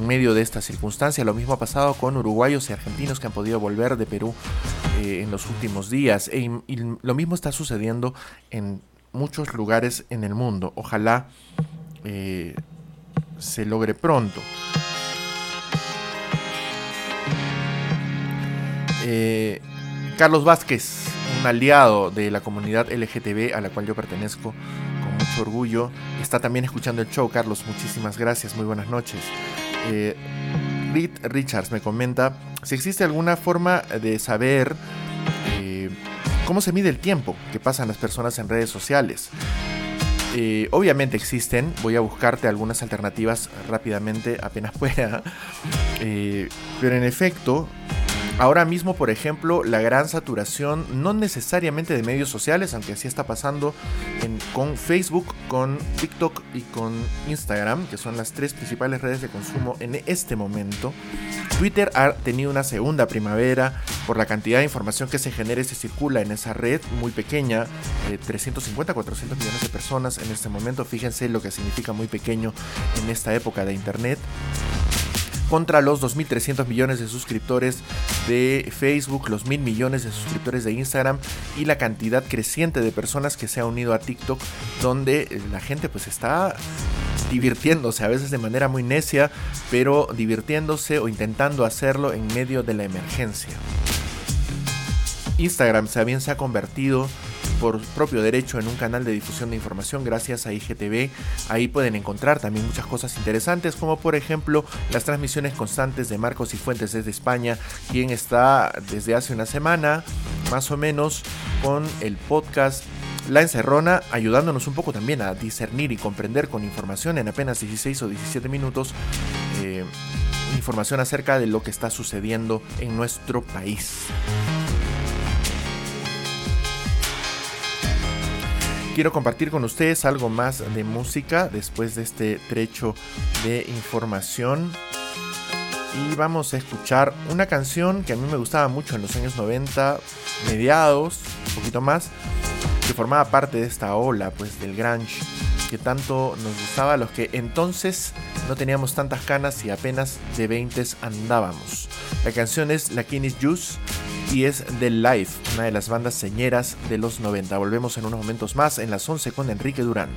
medio de esta circunstancia. Lo mismo ha pasado con uruguayos y argentinos que han podido volver de Perú eh, en los últimos días. E, y lo mismo está sucediendo en muchos lugares en el mundo. Ojalá eh, se logre pronto. Eh, Carlos Vázquez, un aliado de la comunidad LGTB a la cual yo pertenezco con mucho orgullo, está también escuchando el show. Carlos, muchísimas gracias, muy buenas noches. Eh, Reed Richards me comenta si existe alguna forma de saber eh, cómo se mide el tiempo que pasan las personas en redes sociales. Eh, obviamente existen, voy a buscarte algunas alternativas rápidamente apenas pueda, Eh, pero en efecto, Ahora mismo, por ejemplo, la gran saturación, no necesariamente de medios sociales, aunque así está pasando con Facebook, con TikTok y con Instagram, que son las tres principales redes de consumo en este momento. Twitter ha tenido una segunda primavera por la cantidad de información que se genera y se circula en esa red muy pequeña, eh, 350, 400 millones de personas en este momento. Fíjense lo que significa muy pequeño en esta época de Internet contra los 2.300 millones de suscriptores de Facebook, los 1.000 millones de suscriptores de Instagram y la cantidad creciente de personas que se ha unido a TikTok, donde eh, la gente pues está divirtiéndose, a veces de manera muy necia, pero divirtiéndose o intentando hacerlo en medio de la emergencia. Instagram también se ha convertido por propio derecho en un canal de difusión de información gracias a IGTV. Ahí pueden encontrar también muchas cosas interesantes, como por ejemplo las transmisiones constantes de Marcos y Fuentes desde España, quien está desde hace una semana más o menos con el podcast La Encerrona, ayudándonos un poco también a discernir y comprender con información en apenas 16 o 17 minutos. eh, información acerca de lo que está sucediendo en nuestro país. Quiero compartir con ustedes algo más de música después de este trecho de información. Y vamos a escuchar una canción que a mí me gustaba mucho en los años 90, mediados, un poquito más, que formaba parte de esta ola pues del grunge que tanto nos gustaba a los que entonces no teníamos tantas canas y apenas de 20 andábamos. La canción es La Kinis Juice y es The Life, una de las bandas señeras de los 90. Volvemos en unos momentos más en las 11 con Enrique Durán.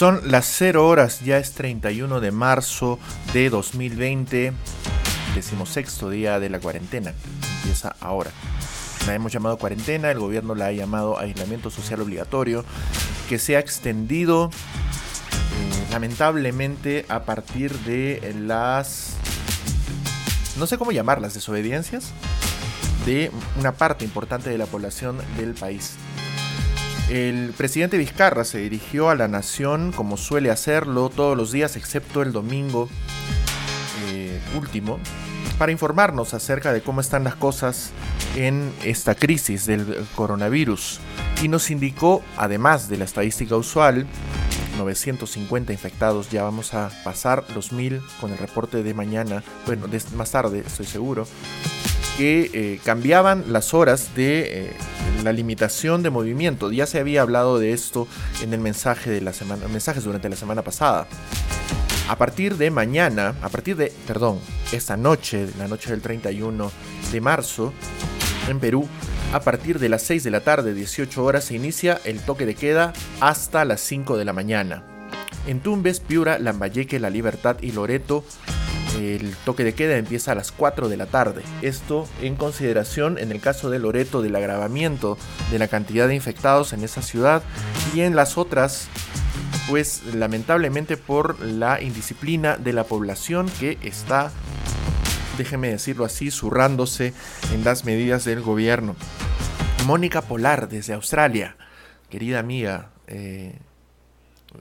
Son las 0 horas, ya es 31 de marzo de 2020, decimosexto día de la cuarentena, empieza ahora. La hemos llamado cuarentena, el gobierno la ha llamado aislamiento social obligatorio, que se ha extendido eh, lamentablemente a partir de las... no sé cómo llamarlas, desobediencias de una parte importante de la población del país. El presidente Vizcarra se dirigió a la nación como suele hacerlo todos los días, excepto el domingo eh, último, para informarnos acerca de cómo están las cosas en esta crisis del coronavirus. Y nos indicó, además de la estadística usual, 950 infectados, ya vamos a pasar los 1000 con el reporte de mañana, bueno, más tarde estoy seguro, que eh, cambiaban las horas de eh, la limitación de movimiento. Ya se había hablado de esto en el mensaje de la semana, mensajes durante la semana pasada. A partir de mañana, a partir de, perdón, esta noche, la noche del 31 de marzo, en Perú, a partir de las 6 de la tarde, 18 horas, se inicia el toque de queda hasta las 5 de la mañana. En Tumbes, Piura, Lambayeque, La Libertad y Loreto, el toque de queda empieza a las 4 de la tarde. Esto en consideración, en el caso de Loreto, del agravamiento de la cantidad de infectados en esa ciudad y en las otras pues lamentablemente por la indisciplina de la población que está, déjeme decirlo así, zurrándose en las medidas del gobierno. Mónica Polar desde Australia, querida amiga, eh,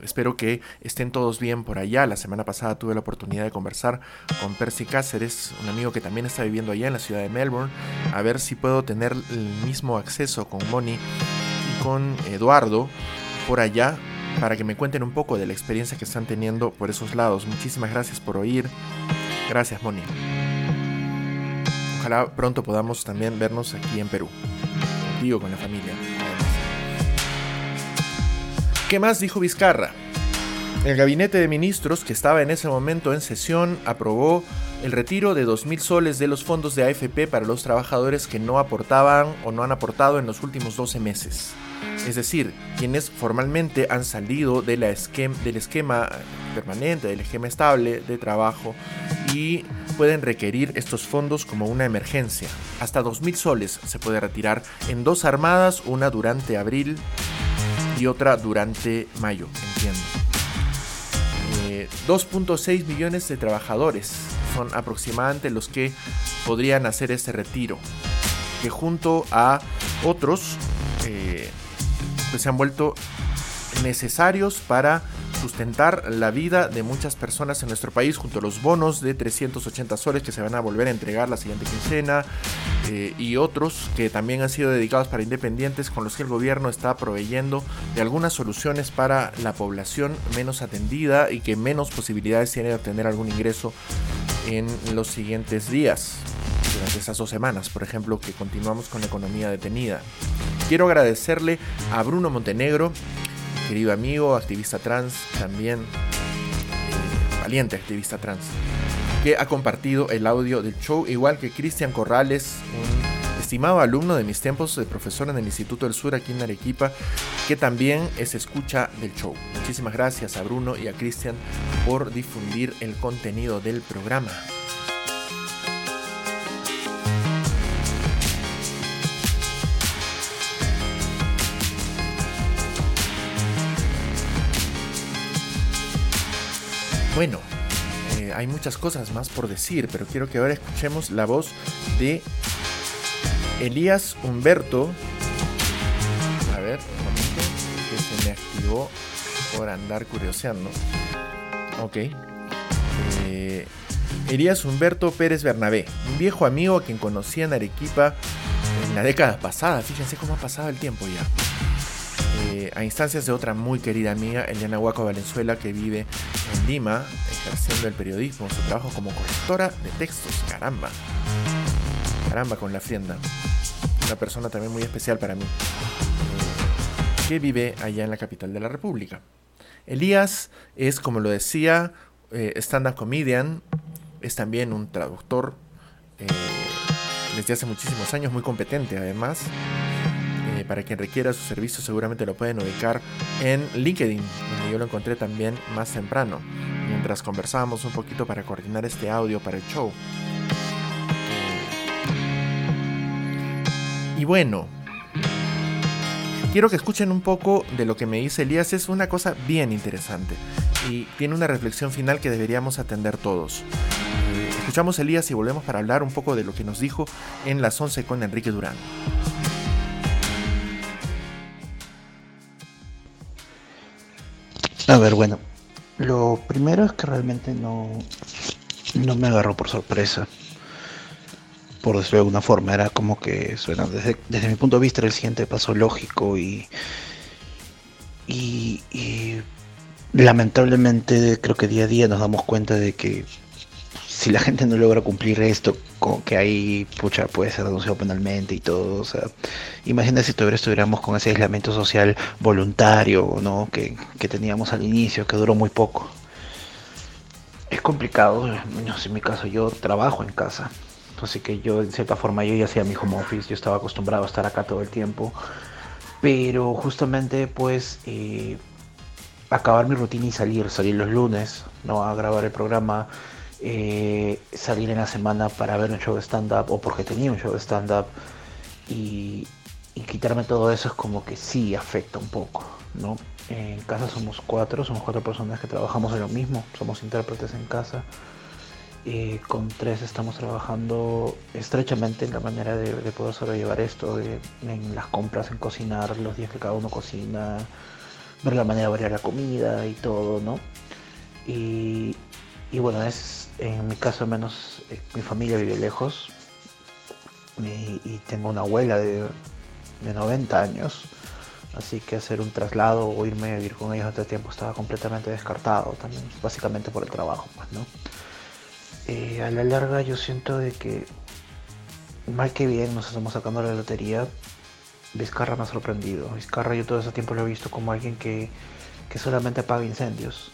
espero que estén todos bien por allá. La semana pasada tuve la oportunidad de conversar con Percy Cáceres, un amigo que también está viviendo allá en la ciudad de Melbourne, a ver si puedo tener el mismo acceso con Moni y con Eduardo por allá para que me cuenten un poco de la experiencia que están teniendo por esos lados. Muchísimas gracias por oír. Gracias, Moni. Ojalá pronto podamos también vernos aquí en Perú. Contigo, con la familia. ¿Qué más dijo Vizcarra? El gabinete de ministros, que estaba en ese momento en sesión, aprobó el retiro de 2.000 soles de los fondos de AFP para los trabajadores que no aportaban o no han aportado en los últimos 12 meses. Es decir, quienes formalmente han salido de la esquem- del esquema permanente, del esquema estable de trabajo y pueden requerir estos fondos como una emergencia. Hasta 2.000 soles se puede retirar en dos armadas, una durante abril y otra durante mayo, entiendo. Eh, 2.6 millones de trabajadores son aproximadamente los que podrían hacer este retiro, que junto a otros eh, pues se han vuelto necesarios para sustentar la vida de muchas personas en nuestro país, junto a los bonos de 380 soles que se van a volver a entregar la siguiente quincena eh, y otros que también han sido dedicados para independientes con los que el gobierno está proveyendo de algunas soluciones para la población menos atendida y que menos posibilidades tiene de obtener algún ingreso en los siguientes días, durante esas dos semanas, por ejemplo, que continuamos con la economía detenida. Quiero agradecerle a Bruno Montenegro, querido amigo, activista trans, también valiente activista trans, que ha compartido el audio del show, igual que Cristian Corrales, un estimado alumno de mis tiempos de profesor en el Instituto del Sur aquí en Arequipa, que también es escucha del show. Muchísimas gracias a Bruno y a Cristian por difundir el contenido del programa. Bueno, eh, hay muchas cosas más por decir, pero quiero que ahora escuchemos la voz de Elías Humberto. A ver, un momento, que se me activó por andar curioseando. Ok. Eh, Elías Humberto Pérez Bernabé, un viejo amigo a quien conocí en Arequipa en la década pasada. Fíjense cómo ha pasado el tiempo ya. Eh, a instancias de otra muy querida amiga, Eliana Huaco Valenzuela, que vive en Lima, ejerciendo el periodismo, su trabajo como correctora de textos. Caramba. Caramba con la frienda. Una persona también muy especial para mí. eh, que vive allá en la capital de la República. Elías es, como lo decía, eh, stand-up comedian, es también un traductor eh, desde hace muchísimos años, muy competente además. Para quien requiera su servicio seguramente lo pueden ubicar en LinkedIn, donde yo lo encontré también más temprano, mientras conversábamos un poquito para coordinar este audio para el show. Y bueno, quiero que escuchen un poco de lo que me dice Elías. Es una cosa bien interesante y tiene una reflexión final que deberíamos atender todos. Escuchamos a Elías y volvemos para hablar un poco de lo que nos dijo en las 11 con Enrique Durán. A ver, bueno, lo primero es que realmente no, no me agarró por sorpresa, por decirlo de alguna forma, era como que, suena, desde, desde mi punto de vista era el siguiente paso lógico y, y, y lamentablemente creo que día a día nos damos cuenta de que si la gente no logra cumplir esto, que ahí, pucha, puede ser denunciado penalmente y todo, o sea, imagina si todavía estuviéramos con ese aislamiento social voluntario, ¿no? Que, que teníamos al inicio, que duró muy poco. Es complicado, no sé, en mi caso yo trabajo en casa, así que yo en cierta forma yo ya hacía mi home office, yo estaba acostumbrado a estar acá todo el tiempo, pero justamente pues eh, acabar mi rutina y salir, salir los lunes, ¿no? A grabar el programa, eh, salir en la semana para ver un show de stand-up o porque tenía un show de stand-up y, quitarme todo eso es como que sí afecta un poco, ¿no? En casa somos cuatro, somos cuatro personas que trabajamos en lo mismo, somos intérpretes en casa. Eh, con tres estamos trabajando estrechamente en la manera de, de poder sobrellevar esto, de- en las compras, en cocinar, los días que cada uno cocina, ver la manera de variar la comida y todo, ¿no? Y, y bueno, es en mi caso al menos eh, mi familia vive lejos y, tengo una abuela de, de 90 años, así que hacer un traslado o irme a vivir con ellos este tiempo estaba completamente descartado también, básicamente por el trabajo, pues, ¿no? Eh, a la larga yo siento de que mal que bien nos estamos sacando la lotería, Vizcarra me ha sorprendido. Vizcarra yo todo ese tiempo lo he visto como alguien que, que solamente apaga incendios,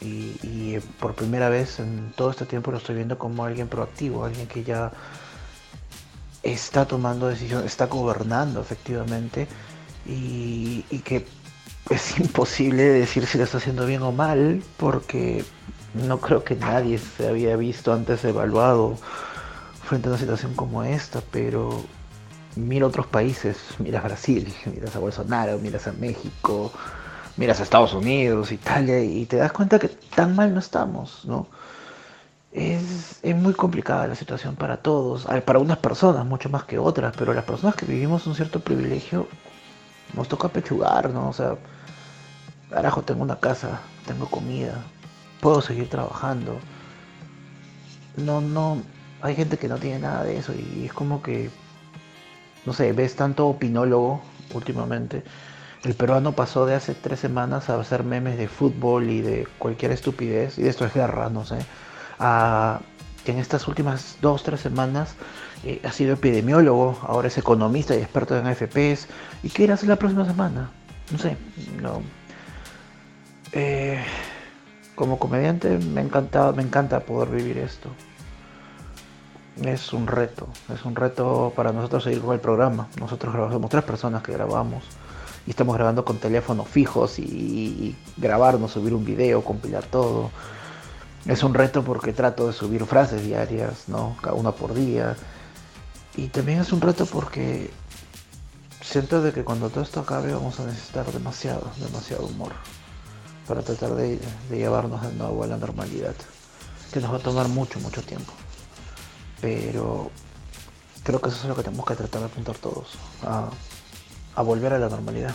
y, eh, por primera vez en todo este tiempo lo estoy viendo como alguien proactivo, alguien que ya está tomando decisiones, está gobernando efectivamente y, y que es imposible decir si lo está haciendo bien o mal porque no creo que nadie se había visto antes evaluado frente a una situación como esta, pero mira otros países, miras Brasil, miras a Bolsonaro, miras a México, miras a Estados Unidos, Italia, y te das cuenta que tan mal no estamos, ¿no? Es, es muy complicada la situación para todos, para unas personas mucho más que otras, pero las personas que vivimos un cierto privilegio nos toca pechugar, ¿no? O sea, carajo, tengo una casa, tengo comida, puedo seguir trabajando. No, no, hay gente que no tiene nada de eso y es como que no sé, ves tanto opinólogo últimamente. El peruano pasó de hace tres semanas a hacer memes de fútbol y de cualquier estupidez, y esto es guerra, no sé, a que en estas últimas dos, tres semanas eh, ha sido epidemiólogo, ahora es economista y experto en AFPs, y qué irá a hacer la próxima semana. No sé, no. Eh, como comediante me encanta, me encanta poder vivir esto es un reto, es un reto para nosotros seguir con el programa. Nosotros grabamos, somos tres personas que grabamos y estamos grabando con teléfonos fijos y, grabarnos, subir un video, compilar todo. Es un reto porque trato de subir frases diarias, ¿no? Cada una por día. Y también es un reto porque siento de que cuando todo esto acabe vamos a necesitar demasiado, demasiado humor para tratar de, llevarnos de nuevo a la normalidad, que nos va a tomar mucho, mucho tiempo pero creo que eso es lo que tenemos que tratar de apuntar todos, a volver a la normalidad.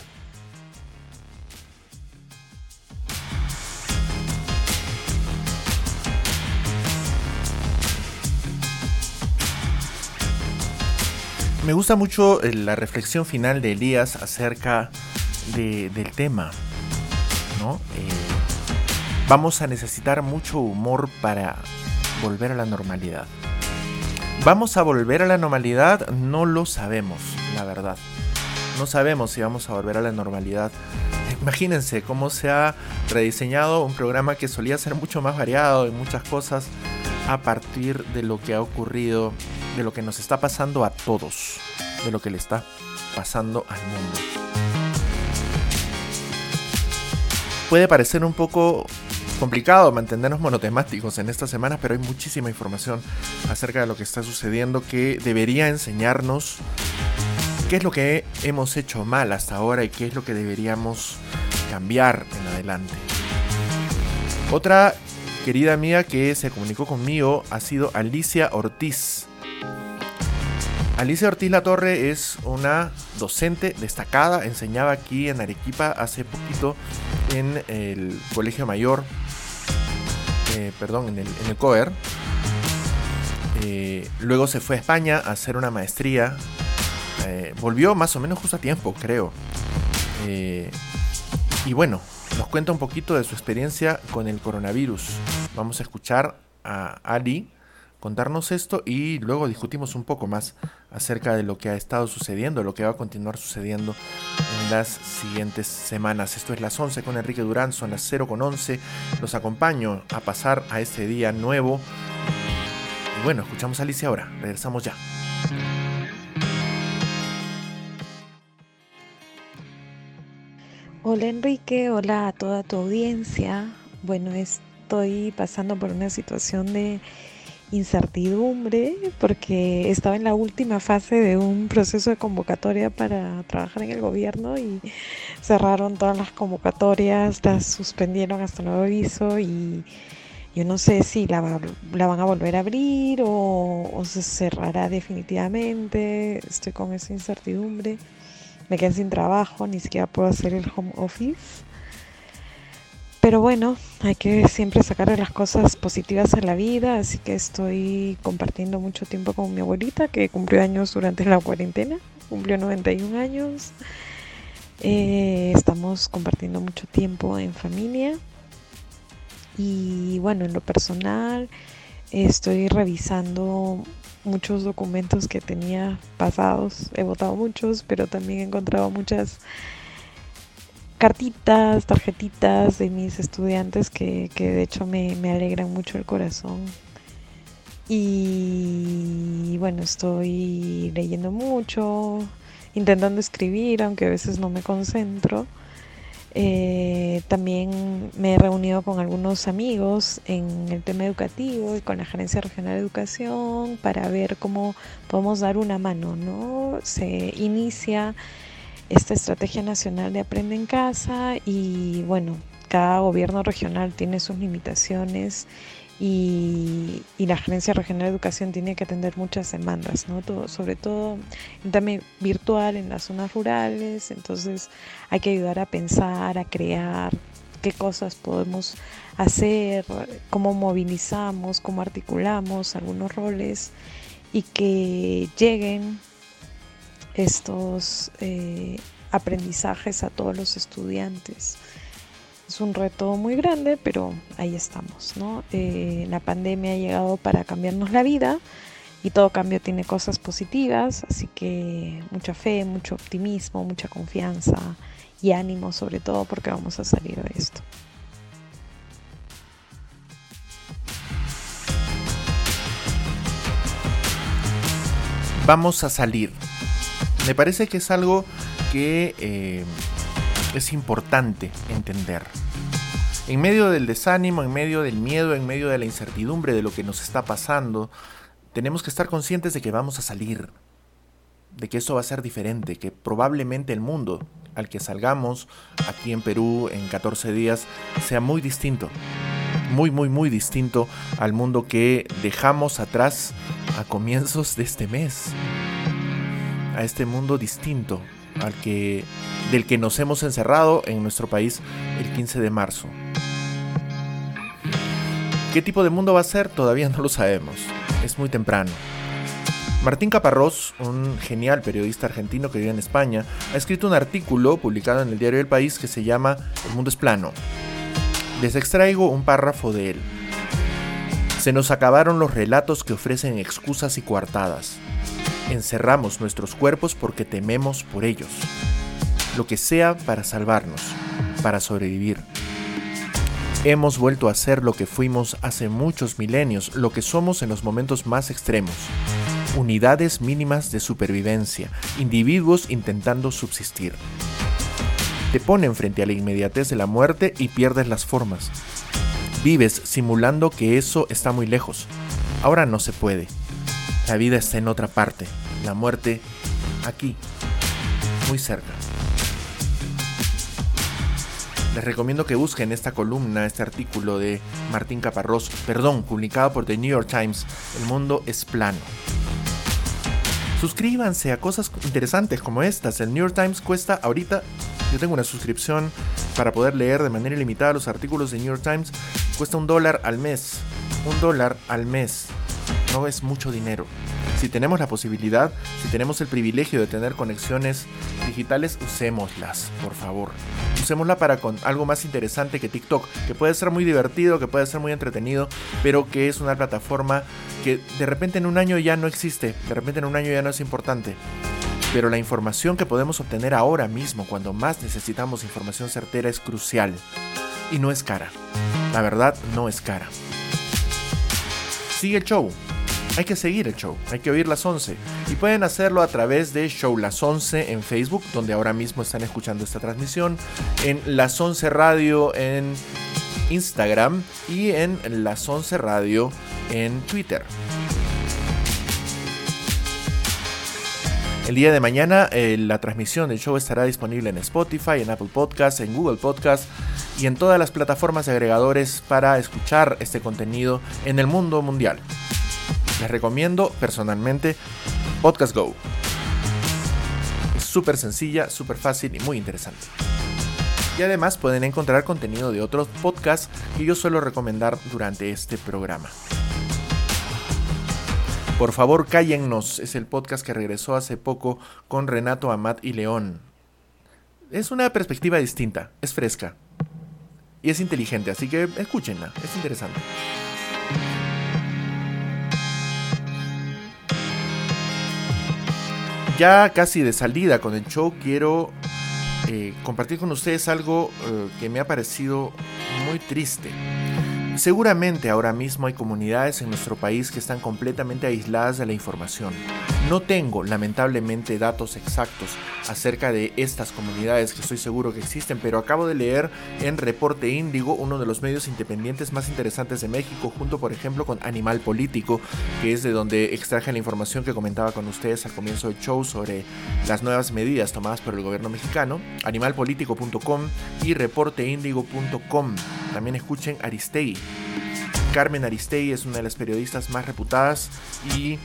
Me gusta mucho eh, la reflexión final de Elías acerca de- del tema, ¿no? Eh, vamos a necesitar mucho humor para volver a la normalidad. ¿Vamos a volver a la normalidad? No lo sabemos, la verdad. No sabemos si vamos a volver a la normalidad. Imagínense cómo se ha rediseñado un programa que solía ser mucho más variado en muchas cosas a partir de lo que ha ocurrido, de lo que nos está pasando a todos, de lo que le está pasando al mundo. Puede parecer un poco complicado mantenernos monotemáticos en esta semana, pero hay muchísima información acerca de lo que está sucediendo que debería enseñarnos qué es lo que hemos hecho mal hasta ahora y qué es lo que deberíamos cambiar en adelante. Otra querida amiga que se comunicó conmigo ha sido Alicia Ortiz. Alicia Ortiz La Torre es una docente destacada, enseñaba aquí en Arequipa hace poquito en el Colegio Mayor, eh, perdón, en el, COER. Eh, luego se fue a España a hacer una maestría. Eh, volvió más o menos justo a tiempo, creo. Eh, y bueno, nos cuenta un poquito de su experiencia con el coronavirus. Vamos a escuchar a Ali contarnos esto y luego discutimos un poco más acerca de lo que ha estado sucediendo, lo que va a continuar sucediendo en las siguientes semanas. Esto es las 11 con Enrique Durán, son las 0 con 11. Los acompaño a pasar a este día nuevo. Y bueno, escuchamos a Alicia ahora, regresamos ya. Hola Enrique, hola a toda tu audiencia. Bueno, estoy pasando por una situación de incertidumbre porque estaba en la última fase de un proceso de convocatoria para trabajar en el gobierno y cerraron todas las convocatorias, las suspendieron hasta nuevo aviso y yo no sé si la, la van a volver a abrir o se cerrará definitivamente. Estoy con esa incertidumbre. Me quedé sin trabajo, ni siquiera puedo hacer el home office. Pero bueno, hay que siempre sacar las cosas positivas a la vida, así que estoy compartiendo mucho tiempo con mi abuelita, que cumplió años durante la cuarentena, cumplió 91 años. Eh, estamos compartiendo mucho tiempo en familia. Y bueno, en lo personal, estoy revisando muchos documentos que tenía pasados. He votado muchos, pero también he encontrado muchas cartitas, tarjetitas de mis estudiantes que, que de hecho me, me alegran mucho el corazón. Y bueno, estoy leyendo mucho, intentando escribir, aunque a veces no me concentro. Eh, también me he reunido con algunos amigos en el tema educativo y con la Gerencia Regional de Educación para ver cómo podemos dar una mano, ¿no? Se inicia esta estrategia nacional de Aprende en Casa y bueno, cada gobierno regional tiene sus limitaciones y, y la Gerencia Regional de Educación tiene que atender muchas demandas, ¿no? Todo- sobre todo tema virtual en las zonas rurales, entonces hay que ayudar a pensar, a crear qué cosas podemos hacer, cómo movilizamos, cómo articulamos algunos roles y que lleguen estos eh, aprendizajes a todos los estudiantes. Es un reto muy grande, pero ahí estamos, ¿no? Eh, la pandemia ha llegado para cambiarnos la vida y todo cambio tiene cosas positivas, así que mucha fe, mucho optimismo, mucha confianza y ánimo sobre todo porque vamos a salir de esto. Vamos a salir. Me parece que es algo que eh, es importante entender. En medio del desánimo, en medio del miedo, en medio de la incertidumbre de lo que nos está pasando, tenemos que estar conscientes de que vamos a salir, de que eso va a ser diferente, que probablemente el mundo al que salgamos aquí en Perú en 14 días sea muy distinto, muy, muy, muy distinto al mundo que dejamos atrás a comienzos de este mes, a este mundo distinto al que del que nos hemos encerrado en nuestro país el 15 de marzo. ¿Qué tipo de mundo va a ser? Todavía no lo sabemos. Es muy temprano. Martín Caparrós, un genial periodista argentino que vive en España, ha escrito un artículo publicado en el diario El País que se llama El mundo es plano. Les extraigo un párrafo de él. Se nos acabaron los relatos que ofrecen excusas y coartadas. Encerramos nuestros cuerpos porque tememos por ellos. Lo que sea para salvarnos, para sobrevivir. Hemos vuelto a ser lo que fuimos hace muchos milenios, lo que somos en los momentos más extremos. Unidades mínimas de supervivencia, individuos intentando subsistir. Te ponen frente a la inmediatez de la muerte y pierdes las formas. Vives simulando que eso está muy lejos. Ahora no se puede. La vida está en otra parte. La muerte aquí, muy cerca. Les recomiendo que busquen esta columna, este artículo de Martín Caparrós, perdón, publicado por The New York Times, El mundo es plano. Suscríbanse a cosas interesantes como estas. El New York Times cuesta ahorita, yo tengo una suscripción para poder leer de manera ilimitada los artículos de New York Times, cuesta un dólar al mes. Un dólar al mes. No es mucho dinero. Si tenemos la posibilidad, si tenemos el privilegio de tener conexiones digitales, usémoslas, por favor. Usémosla para con algo más interesante que TikTok, que puede ser muy divertido, que puede ser muy entretenido, pero que es una plataforma que de repente en un año ya no existe, de repente en un año ya no es importante. Pero la información que podemos obtener ahora mismo, cuando más necesitamos información certera, es crucial. Y no es cara. La verdad, no es cara. Sigue el show. Hay que seguir el show, hay que oír las 11. Y pueden hacerlo a través de Show Las 11 en Facebook, donde ahora mismo están escuchando esta transmisión, en Las 11 Radio en Instagram y en Las 11 Radio en Twitter. El día de mañana eh, la transmisión del show estará disponible en Spotify, en Apple Podcasts, en Google Podcasts y en todas las plataformas de agregadores para escuchar este contenido en el mundo mundial. Les recomiendo personalmente Podcast Go. Es súper sencilla, súper fácil y muy interesante. Y además pueden encontrar contenido de otros podcasts que yo suelo recomendar durante este programa. Por favor, cállennos. Es el podcast que regresó hace poco con Renato Amat y León. Es una perspectiva distinta, es fresca y es inteligente, así que escúchenla, es interesante. Ya casi de salida con el show, quiero eh, compartir con ustedes algo eh, que me ha parecido muy triste. Seguramente ahora mismo hay comunidades en nuestro país que están completamente aisladas de la información. No tengo, lamentablemente, datos exactos acerca de estas comunidades que estoy seguro que existen, pero acabo de leer en Reporte Índigo, uno de los medios independientes más interesantes de México, junto por ejemplo con Animal Político, que es de donde extraje la información que comentaba con ustedes al comienzo del show sobre las nuevas medidas tomadas por el gobierno mexicano, animalpolitico.com y reporteindigo.com. También escuchen Aristegui. Carmen Aristegui es una de las periodistas más reputadas y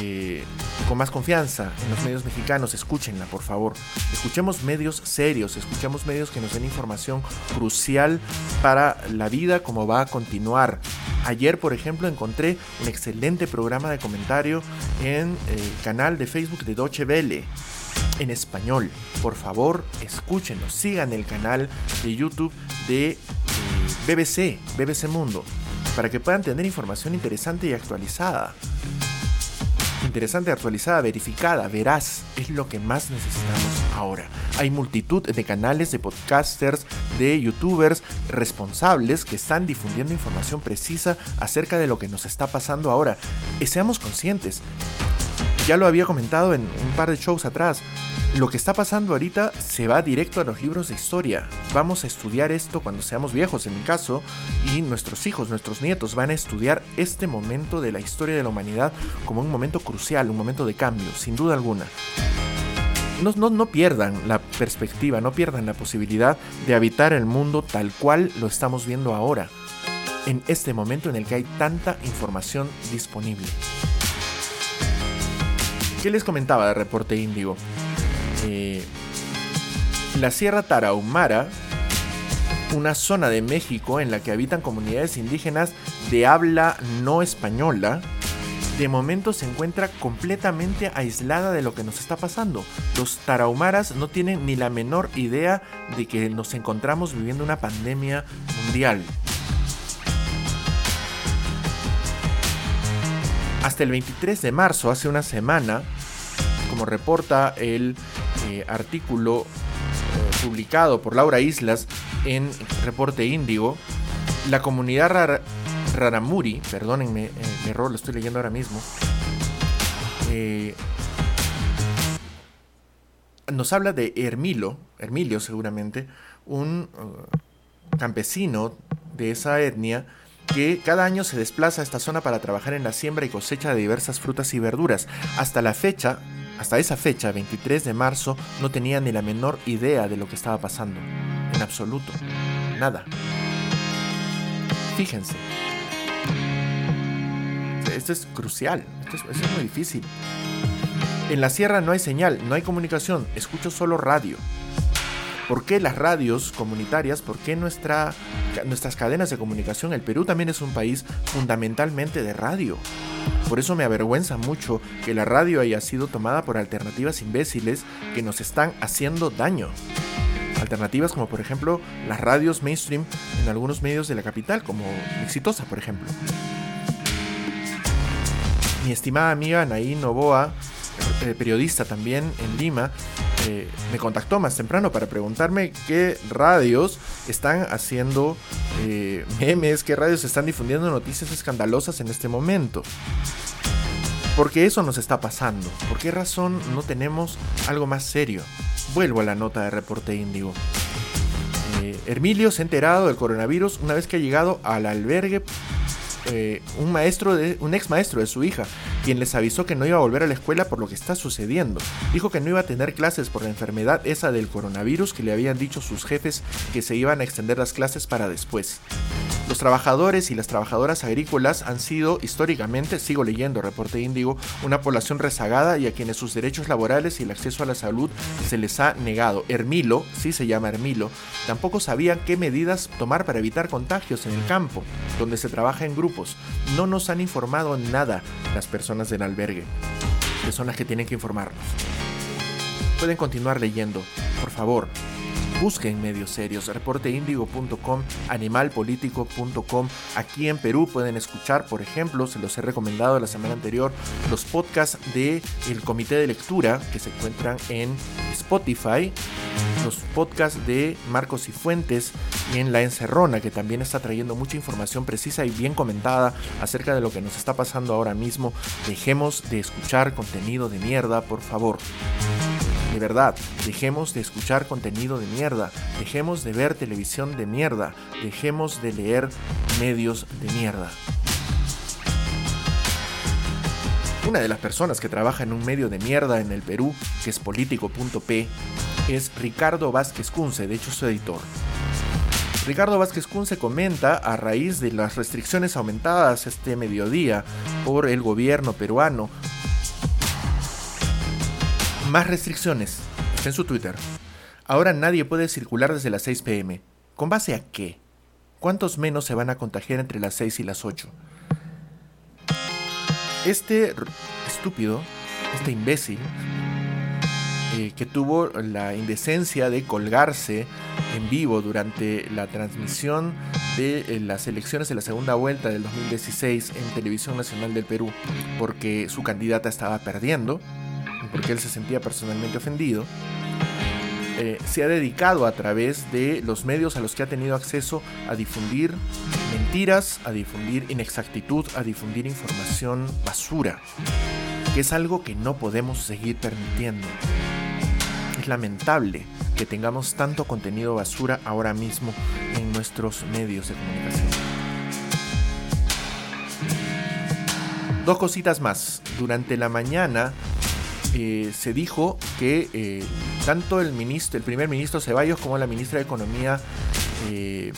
eh, con más confianza en los medios mexicanos. Escúchenla, por favor. Escuchemos medios serios, escuchemos medios que nos den información crucial para la vida, como va a continuar. Ayer, por ejemplo, encontré un excelente programa de comentario en el canal de Facebook de Deutsche Welle en español. Por favor, escúchenlo, sigan el canal de YouTube de eh, BBC, BBC Mundo, para que puedan tener información interesante y actualizada. Interesante, actualizada, verificada, veraz, es lo que más necesitamos ahora. Hay multitud de canales de podcasters, de youtubers responsables que están difundiendo información precisa acerca de lo que nos está pasando ahora. Y seamos conscientes, ya lo había comentado en un par de shows atrás. Lo que está pasando ahorita se va directo a los libros de historia. Vamos a estudiar esto cuando seamos viejos, en mi caso, y nuestros hijos, nuestros nietos van a estudiar este momento de la historia de la humanidad como un momento crucial, un momento de cambio, sin duda alguna. No, no, no pierdan la perspectiva, no pierdan la posibilidad de habitar el mundo tal cual lo estamos viendo ahora, en este momento en el que hay tanta información disponible. ¿Qué les comentaba de Reporte Índigo? Eh, la Sierra Tarahumara, una zona de México en la que habitan comunidades indígenas de habla no española, de momento se encuentra completamente aislada de lo que nos está pasando. Los tarahumaras no tienen ni la menor idea de que nos encontramos viviendo una pandemia mundial. Hasta el 23 de marzo, hace una semana, como reporta el eh, artículo eh, publicado por Laura Islas en Reporte Índigo, la comunidad rara- Raramuri, perdónenme, eh, mi error lo estoy leyendo ahora mismo, eh, nos habla de Hermilo, Hermilio seguramente, un campesino de esa etnia que cada año se desplaza a esta zona para trabajar en la siembra y cosecha de diversas frutas y verduras. Hasta la fecha, hasta esa fecha, 23 de marzo, no tenía ni la menor idea de lo que estaba pasando en absoluto. Nada. Fíjense. Esto es crucial. Esto es, esto es muy difícil. En la sierra no hay señal, no hay comunicación. Escucho solo radio. ¿Por qué las radios comunitarias? ¿Por qué nuestra, nuestras cadenas de comunicación? El Perú también es un país fundamentalmente de radio. Por eso me avergüenza mucho que la radio haya sido tomada por alternativas imbéciles que nos están haciendo daño. Alternativas como por ejemplo las radios mainstream en algunos medios de la capital, como Exitosa por ejemplo. Mi estimada amiga Anaí Novoa, eh, periodista también en Lima, eh, me contactó más temprano para preguntarme qué radios están haciendo eh, memes, qué radios están difundiendo noticias escandalosas en este momento. Porque eso nos está pasando. ¿Por qué razón no tenemos algo más serio? Vuelvo a la nota de Reporte Índigo. Eh, Hermilio se ha enterado del coronavirus una vez que ha llegado al albergue eh, un maestro de un ex maestro de su hija, quien les avisó que no iba a volver a la escuela por lo que está sucediendo. Dijo que no iba a tener clases por la enfermedad esa del coronavirus que le habían dicho sus jefes que se iban a extender las clases para después. Los trabajadores y las trabajadoras agrícolas han sido históricamente, sigo leyendo reporte índigo, una población rezagada y a quienes sus derechos laborales y el acceso a la salud se les ha negado. Hermilo, sí se llama Hermilo, tampoco sabían qué medidas tomar para evitar contagios en el campo, donde se trabaja en grupos. No nos han informado nada las personas del albergue, que son las que tienen que informarnos. Pueden continuar leyendo, por favor. Busquen medios serios, reporteindigo.com, animalpolitico.com. Aquí en Perú pueden escuchar, por ejemplo, se los he recomendado la semana anterior, los podcasts de el Comité de Lectura que se encuentran en Spotify, los podcasts de Marcos y Fuentes y en La Encerrona, que también está trayendo mucha información precisa y bien comentada acerca de lo que nos está pasando ahora mismo. Dejemos de escuchar contenido de mierda, por favor. De verdad, dejemos de escuchar contenido de mierda, dejemos de ver televisión de mierda, dejemos de leer medios de mierda. Una de las personas que trabaja en un medio de mierda en el Perú, que es político.p, es Ricardo Vázquez Cunce, de hecho su editor. Ricardo Vázquez Cunce comenta a raíz de las restricciones aumentadas este mediodía por el gobierno peruano más restricciones. Está en su Twitter. Ahora nadie puede circular desde las 6 pm. ¿Con base a qué? ¿Cuántos menos se van a contagiar entre las 6 y las 8? Este estúpido, este imbécil, eh, que tuvo la indecencia de colgarse en vivo durante la transmisión de eh, las elecciones de la segunda vuelta del 2016 en Televisión Nacional del Perú, porque su candidata estaba perdiendo, porque él se sentía personalmente ofendido, eh, se ha dedicado a través de los medios a los que ha tenido acceso a difundir mentiras, a difundir inexactitud, a difundir información basura, que es algo que no podemos seguir permitiendo. Es lamentable que tengamos tanto contenido basura ahora mismo en nuestros medios de comunicación. Dos cositas más. Durante la mañana eh, se dijo que eh, tanto el ministro, el primer ministro Ceballos como la ministra de Economía, eh,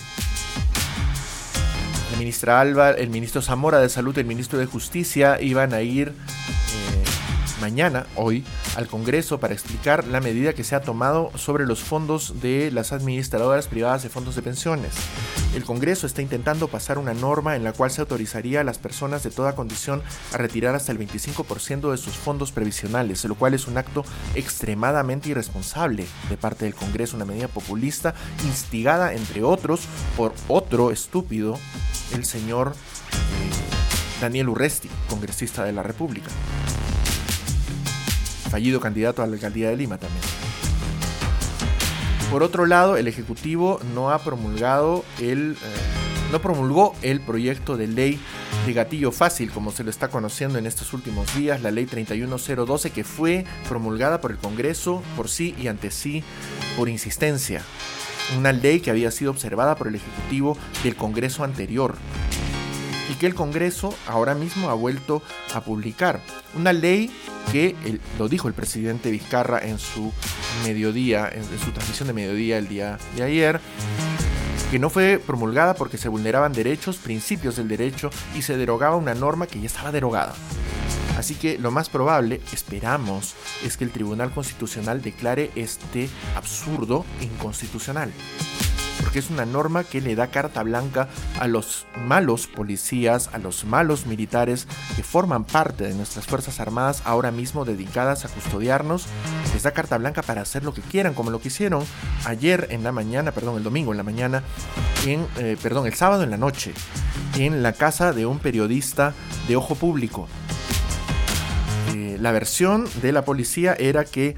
la ministra Alba, el ministro Zamora de Salud, el ministro de Justicia iban a ir mañana, hoy, al Congreso para explicar la medida que se ha tomado sobre los fondos de las administradoras privadas de fondos de pensiones. El Congreso está intentando pasar una norma en la cual se autorizaría a las personas de toda condición a retirar hasta el 25% de sus fondos previsionales, lo cual es un acto extremadamente irresponsable de parte del Congreso, una medida populista instigada, entre otros, por otro estúpido, el señor eh, Daniel Urresti, congresista de la República fallido candidato a la alcaldía de Lima también. Por otro lado, el Ejecutivo no ha promulgado el. eh, no promulgó el proyecto de ley de gatillo fácil, como se lo está conociendo en estos últimos días, la ley 31012, que fue promulgada por el Congreso por sí y ante sí por insistencia. Una ley que había sido observada por el Ejecutivo del Congreso anterior y que el Congreso ahora mismo ha vuelto a publicar. Una ley que lo dijo el presidente Vizcarra en su mediodía, en, en su transmisión de mediodía el día de ayer, que no fue promulgada porque se vulneraban derechos, principios del derecho y se derogaba una norma que ya estaba derogada. Así que lo más probable, esperamos, es que el Tribunal Constitucional declare este absurdo inconstitucional. Porque es una norma que le da carta blanca a los malos policías, a los malos militares que forman parte de nuestras Fuerzas Armadas ahora mismo dedicadas a custodiarnos. Les da carta blanca para hacer lo que quieran, como lo que hicieron ayer en la mañana, perdón, el domingo en la mañana, en, eh, perdón, el sábado en la noche, en la casa de un periodista de ojo público. Eh, la versión de la policía era que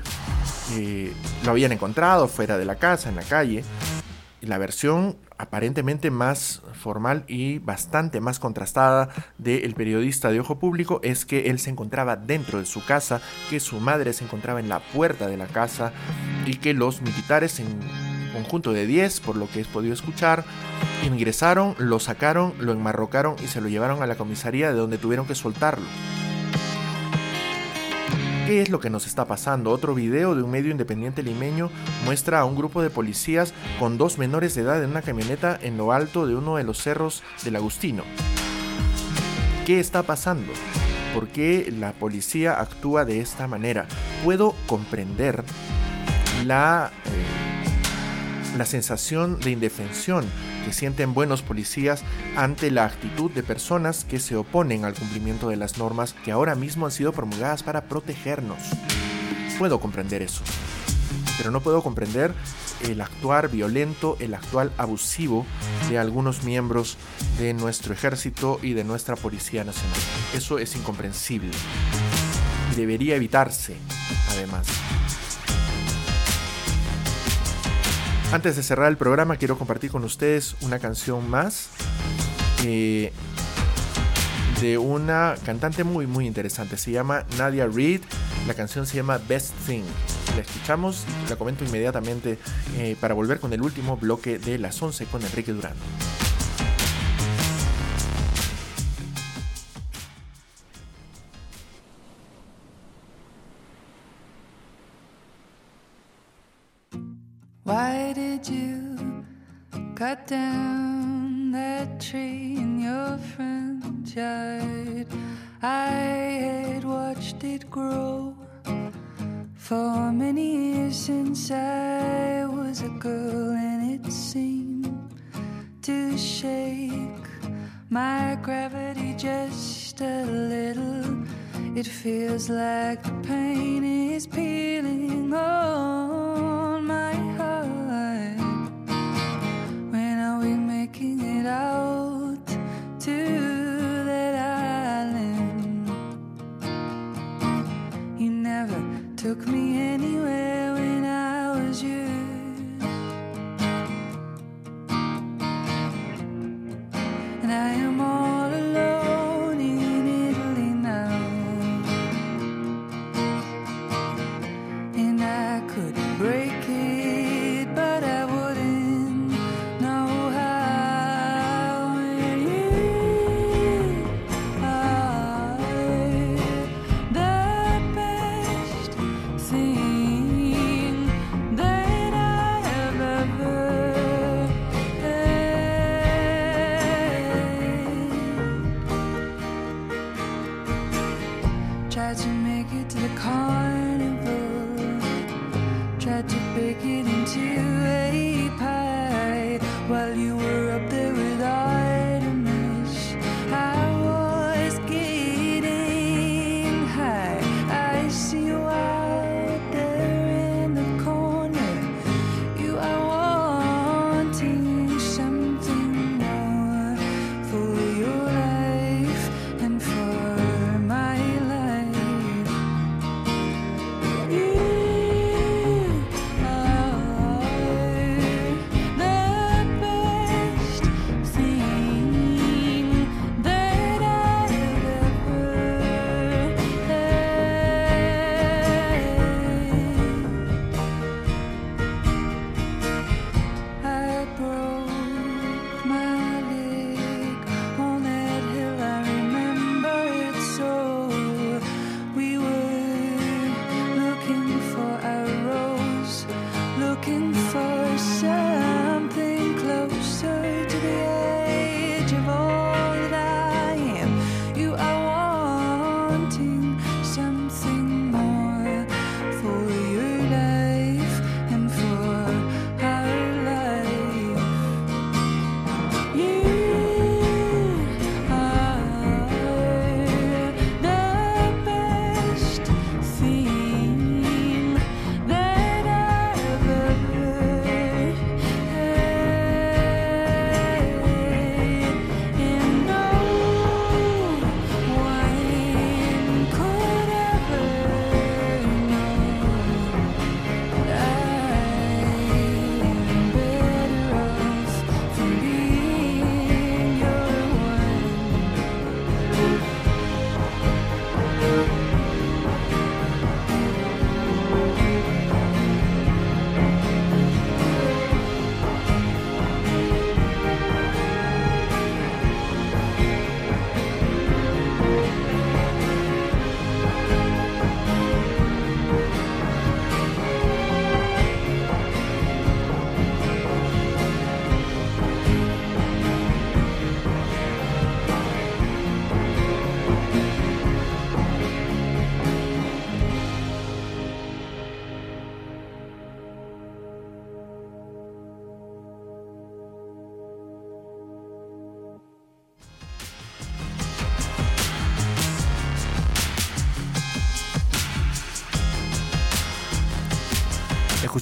eh, lo habían encontrado fuera de la casa, en la calle. La versión aparentemente más formal y bastante más contrastada del periodista de ojo público es que él se encontraba dentro de su casa, que su madre se encontraba en la puerta de la casa y que los militares en conjunto de 10, por lo que he podido escuchar, ingresaron, lo sacaron, lo enmarrocaron y se lo llevaron a la comisaría de donde tuvieron que soltarlo. ¿Qué es lo que nos está pasando? Otro video de un medio independiente limeño muestra a un grupo de policías con dos menores de edad en una camioneta en lo alto de uno de los cerros del Agustino. ¿Qué está pasando? ¿Por qué la policía actúa de esta manera? Puedo comprender la, eh, la sensación de indefensión que sienten buenos policías ante la actitud de personas que se oponen al cumplimiento de las normas que ahora mismo han sido promulgadas para protegernos. Puedo comprender eso, pero no puedo comprender el actuar violento, el actual abusivo de algunos miembros de nuestro ejército y de nuestra Policía Nacional. Eso es incomprensible debería evitarse, además. Antes de cerrar el programa, quiero compartir con ustedes una canción más eh, de una cantante muy, muy interesante. Se llama Nadia Reed. La canción se llama Best Thing. La escuchamos y la comento inmediatamente eh, para volver con el último bloque de las 11 con Enrique Durán. Cut down that tree in your front yard? I had watched it grow for many years since I was a girl, and it seemed to shake my gravity just a little. It feels like the pain is peeling on my out to that island? You never took me anywhere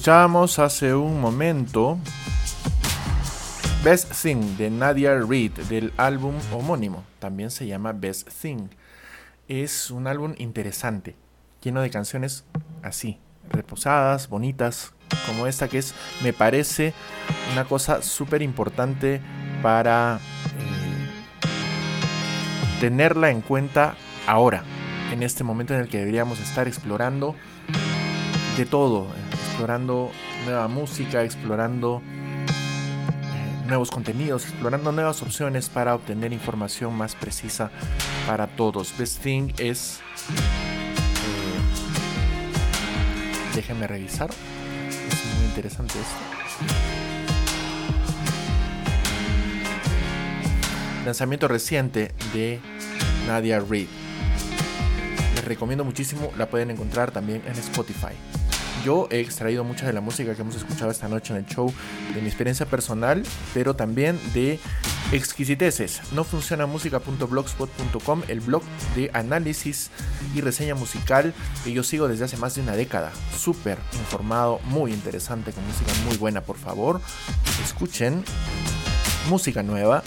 Escuchábamos hace un momento Best Thing de Nadia Reid del álbum homónimo. También se llama Best Thing. Es un álbum interesante, lleno de canciones así, reposadas, bonitas, como esta que es, me parece, una cosa súper importante para eh, tenerla en cuenta ahora, en este momento en el que deberíamos estar explorando de todo, explorando nueva música, explorando eh, nuevos contenidos, explorando nuevas opciones para obtener información más precisa para todos. Best Thing es... eh, déjenme revisar. Es muy interesante esto. Lanzamiento reciente de Nadia Reid. Les recomiendo muchísimo, la pueden encontrar también en Spotify. Yo he extraído mucha de la música que hemos escuchado esta noche en el show de mi experiencia personal, pero también de exquisiteces. No funciona música.blogspot.com, el blog de análisis y reseña musical que yo sigo desde hace más de una década. Súper informado, muy interesante, con música muy buena, por favor. Escuchen música nueva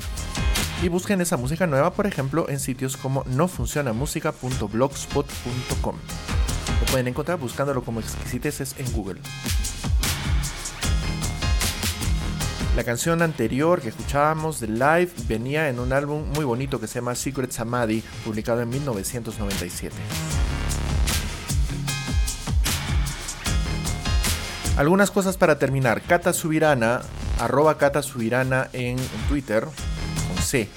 y busquen esa música nueva, por ejemplo, en sitios como nofuncionamusica.blogspot.com. Pueden encontrar buscándolo como exquisiteces en Google. La canción anterior que escuchábamos de Live venía en un álbum muy bonito que se llama Secret Samadhi, publicado en 1997. Algunas cosas para terminar. Cata Subirana, arroba Cata Subirana en Twitter, con C.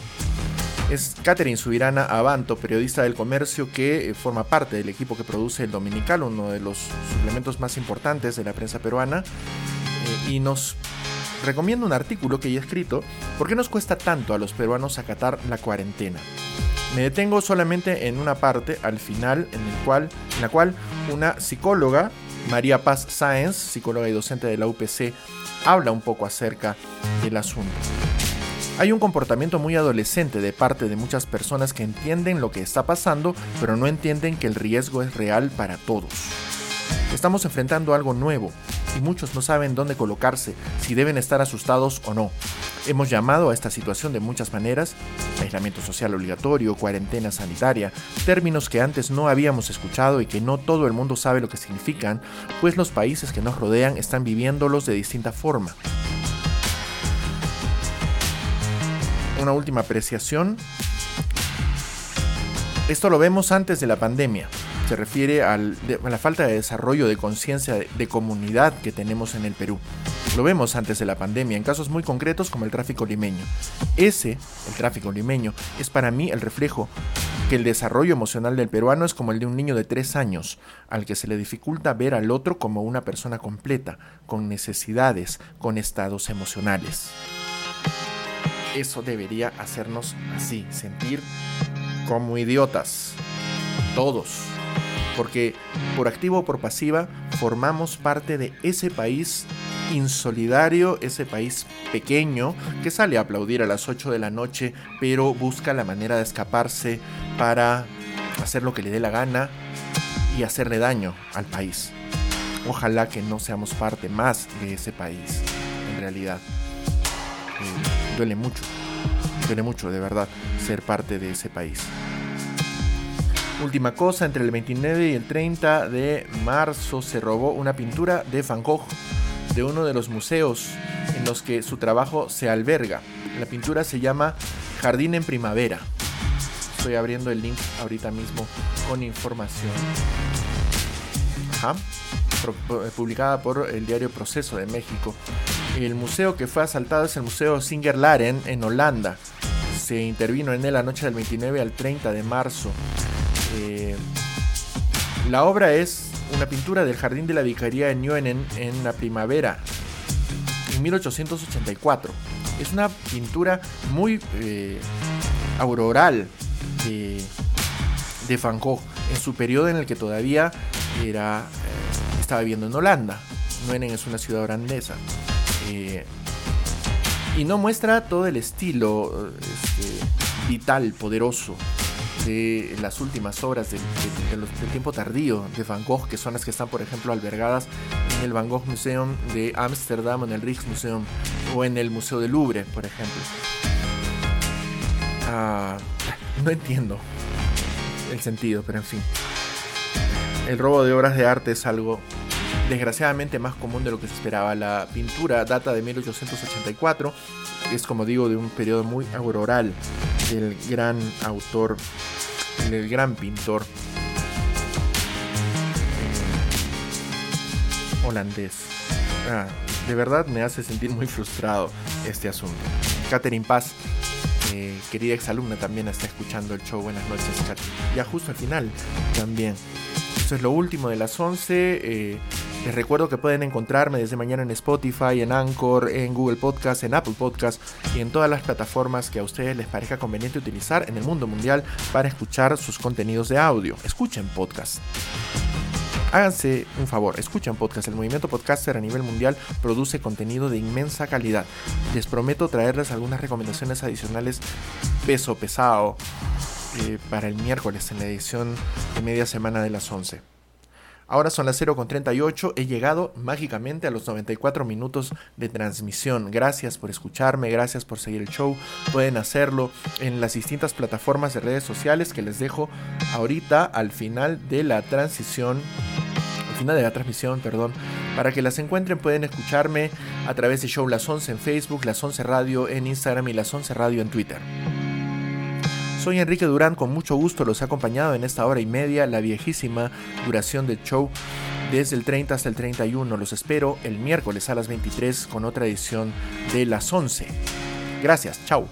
Es Catherine Subirana Abanto, periodista del comercio que eh, forma parte del equipo que produce el Dominical, uno de los suplementos más importantes de la prensa peruana, eh, y nos recomienda un artículo que ella ha escrito, ¿por qué nos cuesta tanto a los peruanos acatar la cuarentena? Me detengo solamente en una parte al final en, en la cual una psicóloga, María Paz Sáenz, psicóloga y docente de la UPC, habla un poco acerca del asunto. Hay un comportamiento muy adolescente de parte de muchas personas que entienden lo que está pasando, pero no entienden que el riesgo es real para todos. Estamos enfrentando algo nuevo y muchos no saben dónde colocarse, si deben estar asustados o no. Hemos llamado a esta situación de muchas maneras, aislamiento social obligatorio, cuarentena sanitaria, términos que antes no habíamos escuchado y que no todo el mundo sabe lo que significan, pues los países que nos rodean están viviéndolos de distinta forma. Una última apreciación. Esto lo vemos antes de la pandemia. Se refiere a la falta de desarrollo de conciencia de comunidad que tenemos en el Perú. Lo vemos antes de la pandemia en casos muy concretos como el tráfico limeño. Ese, el tráfico limeño, es para mí el reflejo que el desarrollo emocional del peruano es como el de un niño de tres años, al que se le dificulta ver al otro como una persona completa, con necesidades, con estados emocionales. Eso debería hacernos así, sentir como idiotas. Todos. Porque por activo o por pasiva formamos parte de ese país insolidario, ese país pequeño que sale a aplaudir a las 8 de la noche, pero busca la manera de escaparse para hacer lo que le dé la gana y hacerle daño al país. Ojalá que no seamos parte más de ese país, en realidad. Duele mucho, duele mucho de verdad ser parte de ese país. Última cosa, entre el 29 y el 30 de marzo se robó una pintura de Van Gogh de uno de los museos en los que su trabajo se alberga. La pintura se llama Jardín en Primavera. Estoy abriendo el link ahorita mismo con información. Ajá. Eh, publicada por el diario Proceso de México. El museo que fue asaltado es el Museo Singer Laren en Holanda. Se intervino en él la noche del 29 al 30 de marzo. Eh, la obra es una pintura del jardín de la vicaría de Nieuenen en la primavera, en 1884. Es una pintura muy eh, auroral de, de Van Gogh en su periodo en el que todavía era, eh, estaba viviendo en Holanda. Nieuenen es una ciudad holandesa. Y no muestra todo el estilo este, vital, poderoso de las últimas obras del tiempo tardío de Van Gogh, que son las que están, por ejemplo, albergadas en el Van Gogh Museum de Ámsterdam, en el Rijksmuseum o en el Museo del Louvre, por ejemplo. Ah, no entiendo el sentido, pero en fin. El robo de obras de arte es algo desgraciadamente más común de lo que se esperaba. La pintura data de 1884, es como digo de un periodo muy auroral del gran autor, del gran pintor eh, holandés. Ah, de verdad me hace sentir muy frustrado este asunto. Catherine Paz, eh, querida exalumna, también está escuchando el show. Buenas noches, Katy. Ya justo al final también. Es lo último de las 11. eh, les recuerdo que pueden encontrarme desde mañana en Spotify, en Anchor, en Google Podcast, en Apple Podcast y en todas las plataformas que a ustedes les parezca conveniente utilizar en el mundo mundial para escuchar sus contenidos de audio. Escuchen podcast. Háganse un favor, escuchen podcast. El movimiento podcaster a nivel mundial produce contenido de inmensa calidad. Les prometo traerles algunas recomendaciones adicionales peso pesado eh, para el miércoles en la edición de media semana de las 11. Ahora son las 0.38, he llegado mágicamente a los 94 minutos de transmisión. Gracias por escucharme, gracias por seguir el show. Pueden hacerlo en las distintas plataformas de redes sociales que les dejo ahorita al final de la transición, al final de la transmisión, perdón. Para que las encuentren pueden escucharme a través de Show Las 11 en Facebook, Las 11 Radio en Instagram y Las 11 Radio en Twitter. Soy Enrique Durán, con mucho gusto los he acompañado en esta hora y media, la viejísima duración del show, desde el 30 hasta el 31. Los espero el miércoles a las 23 con otra edición de las 11. Gracias, chao.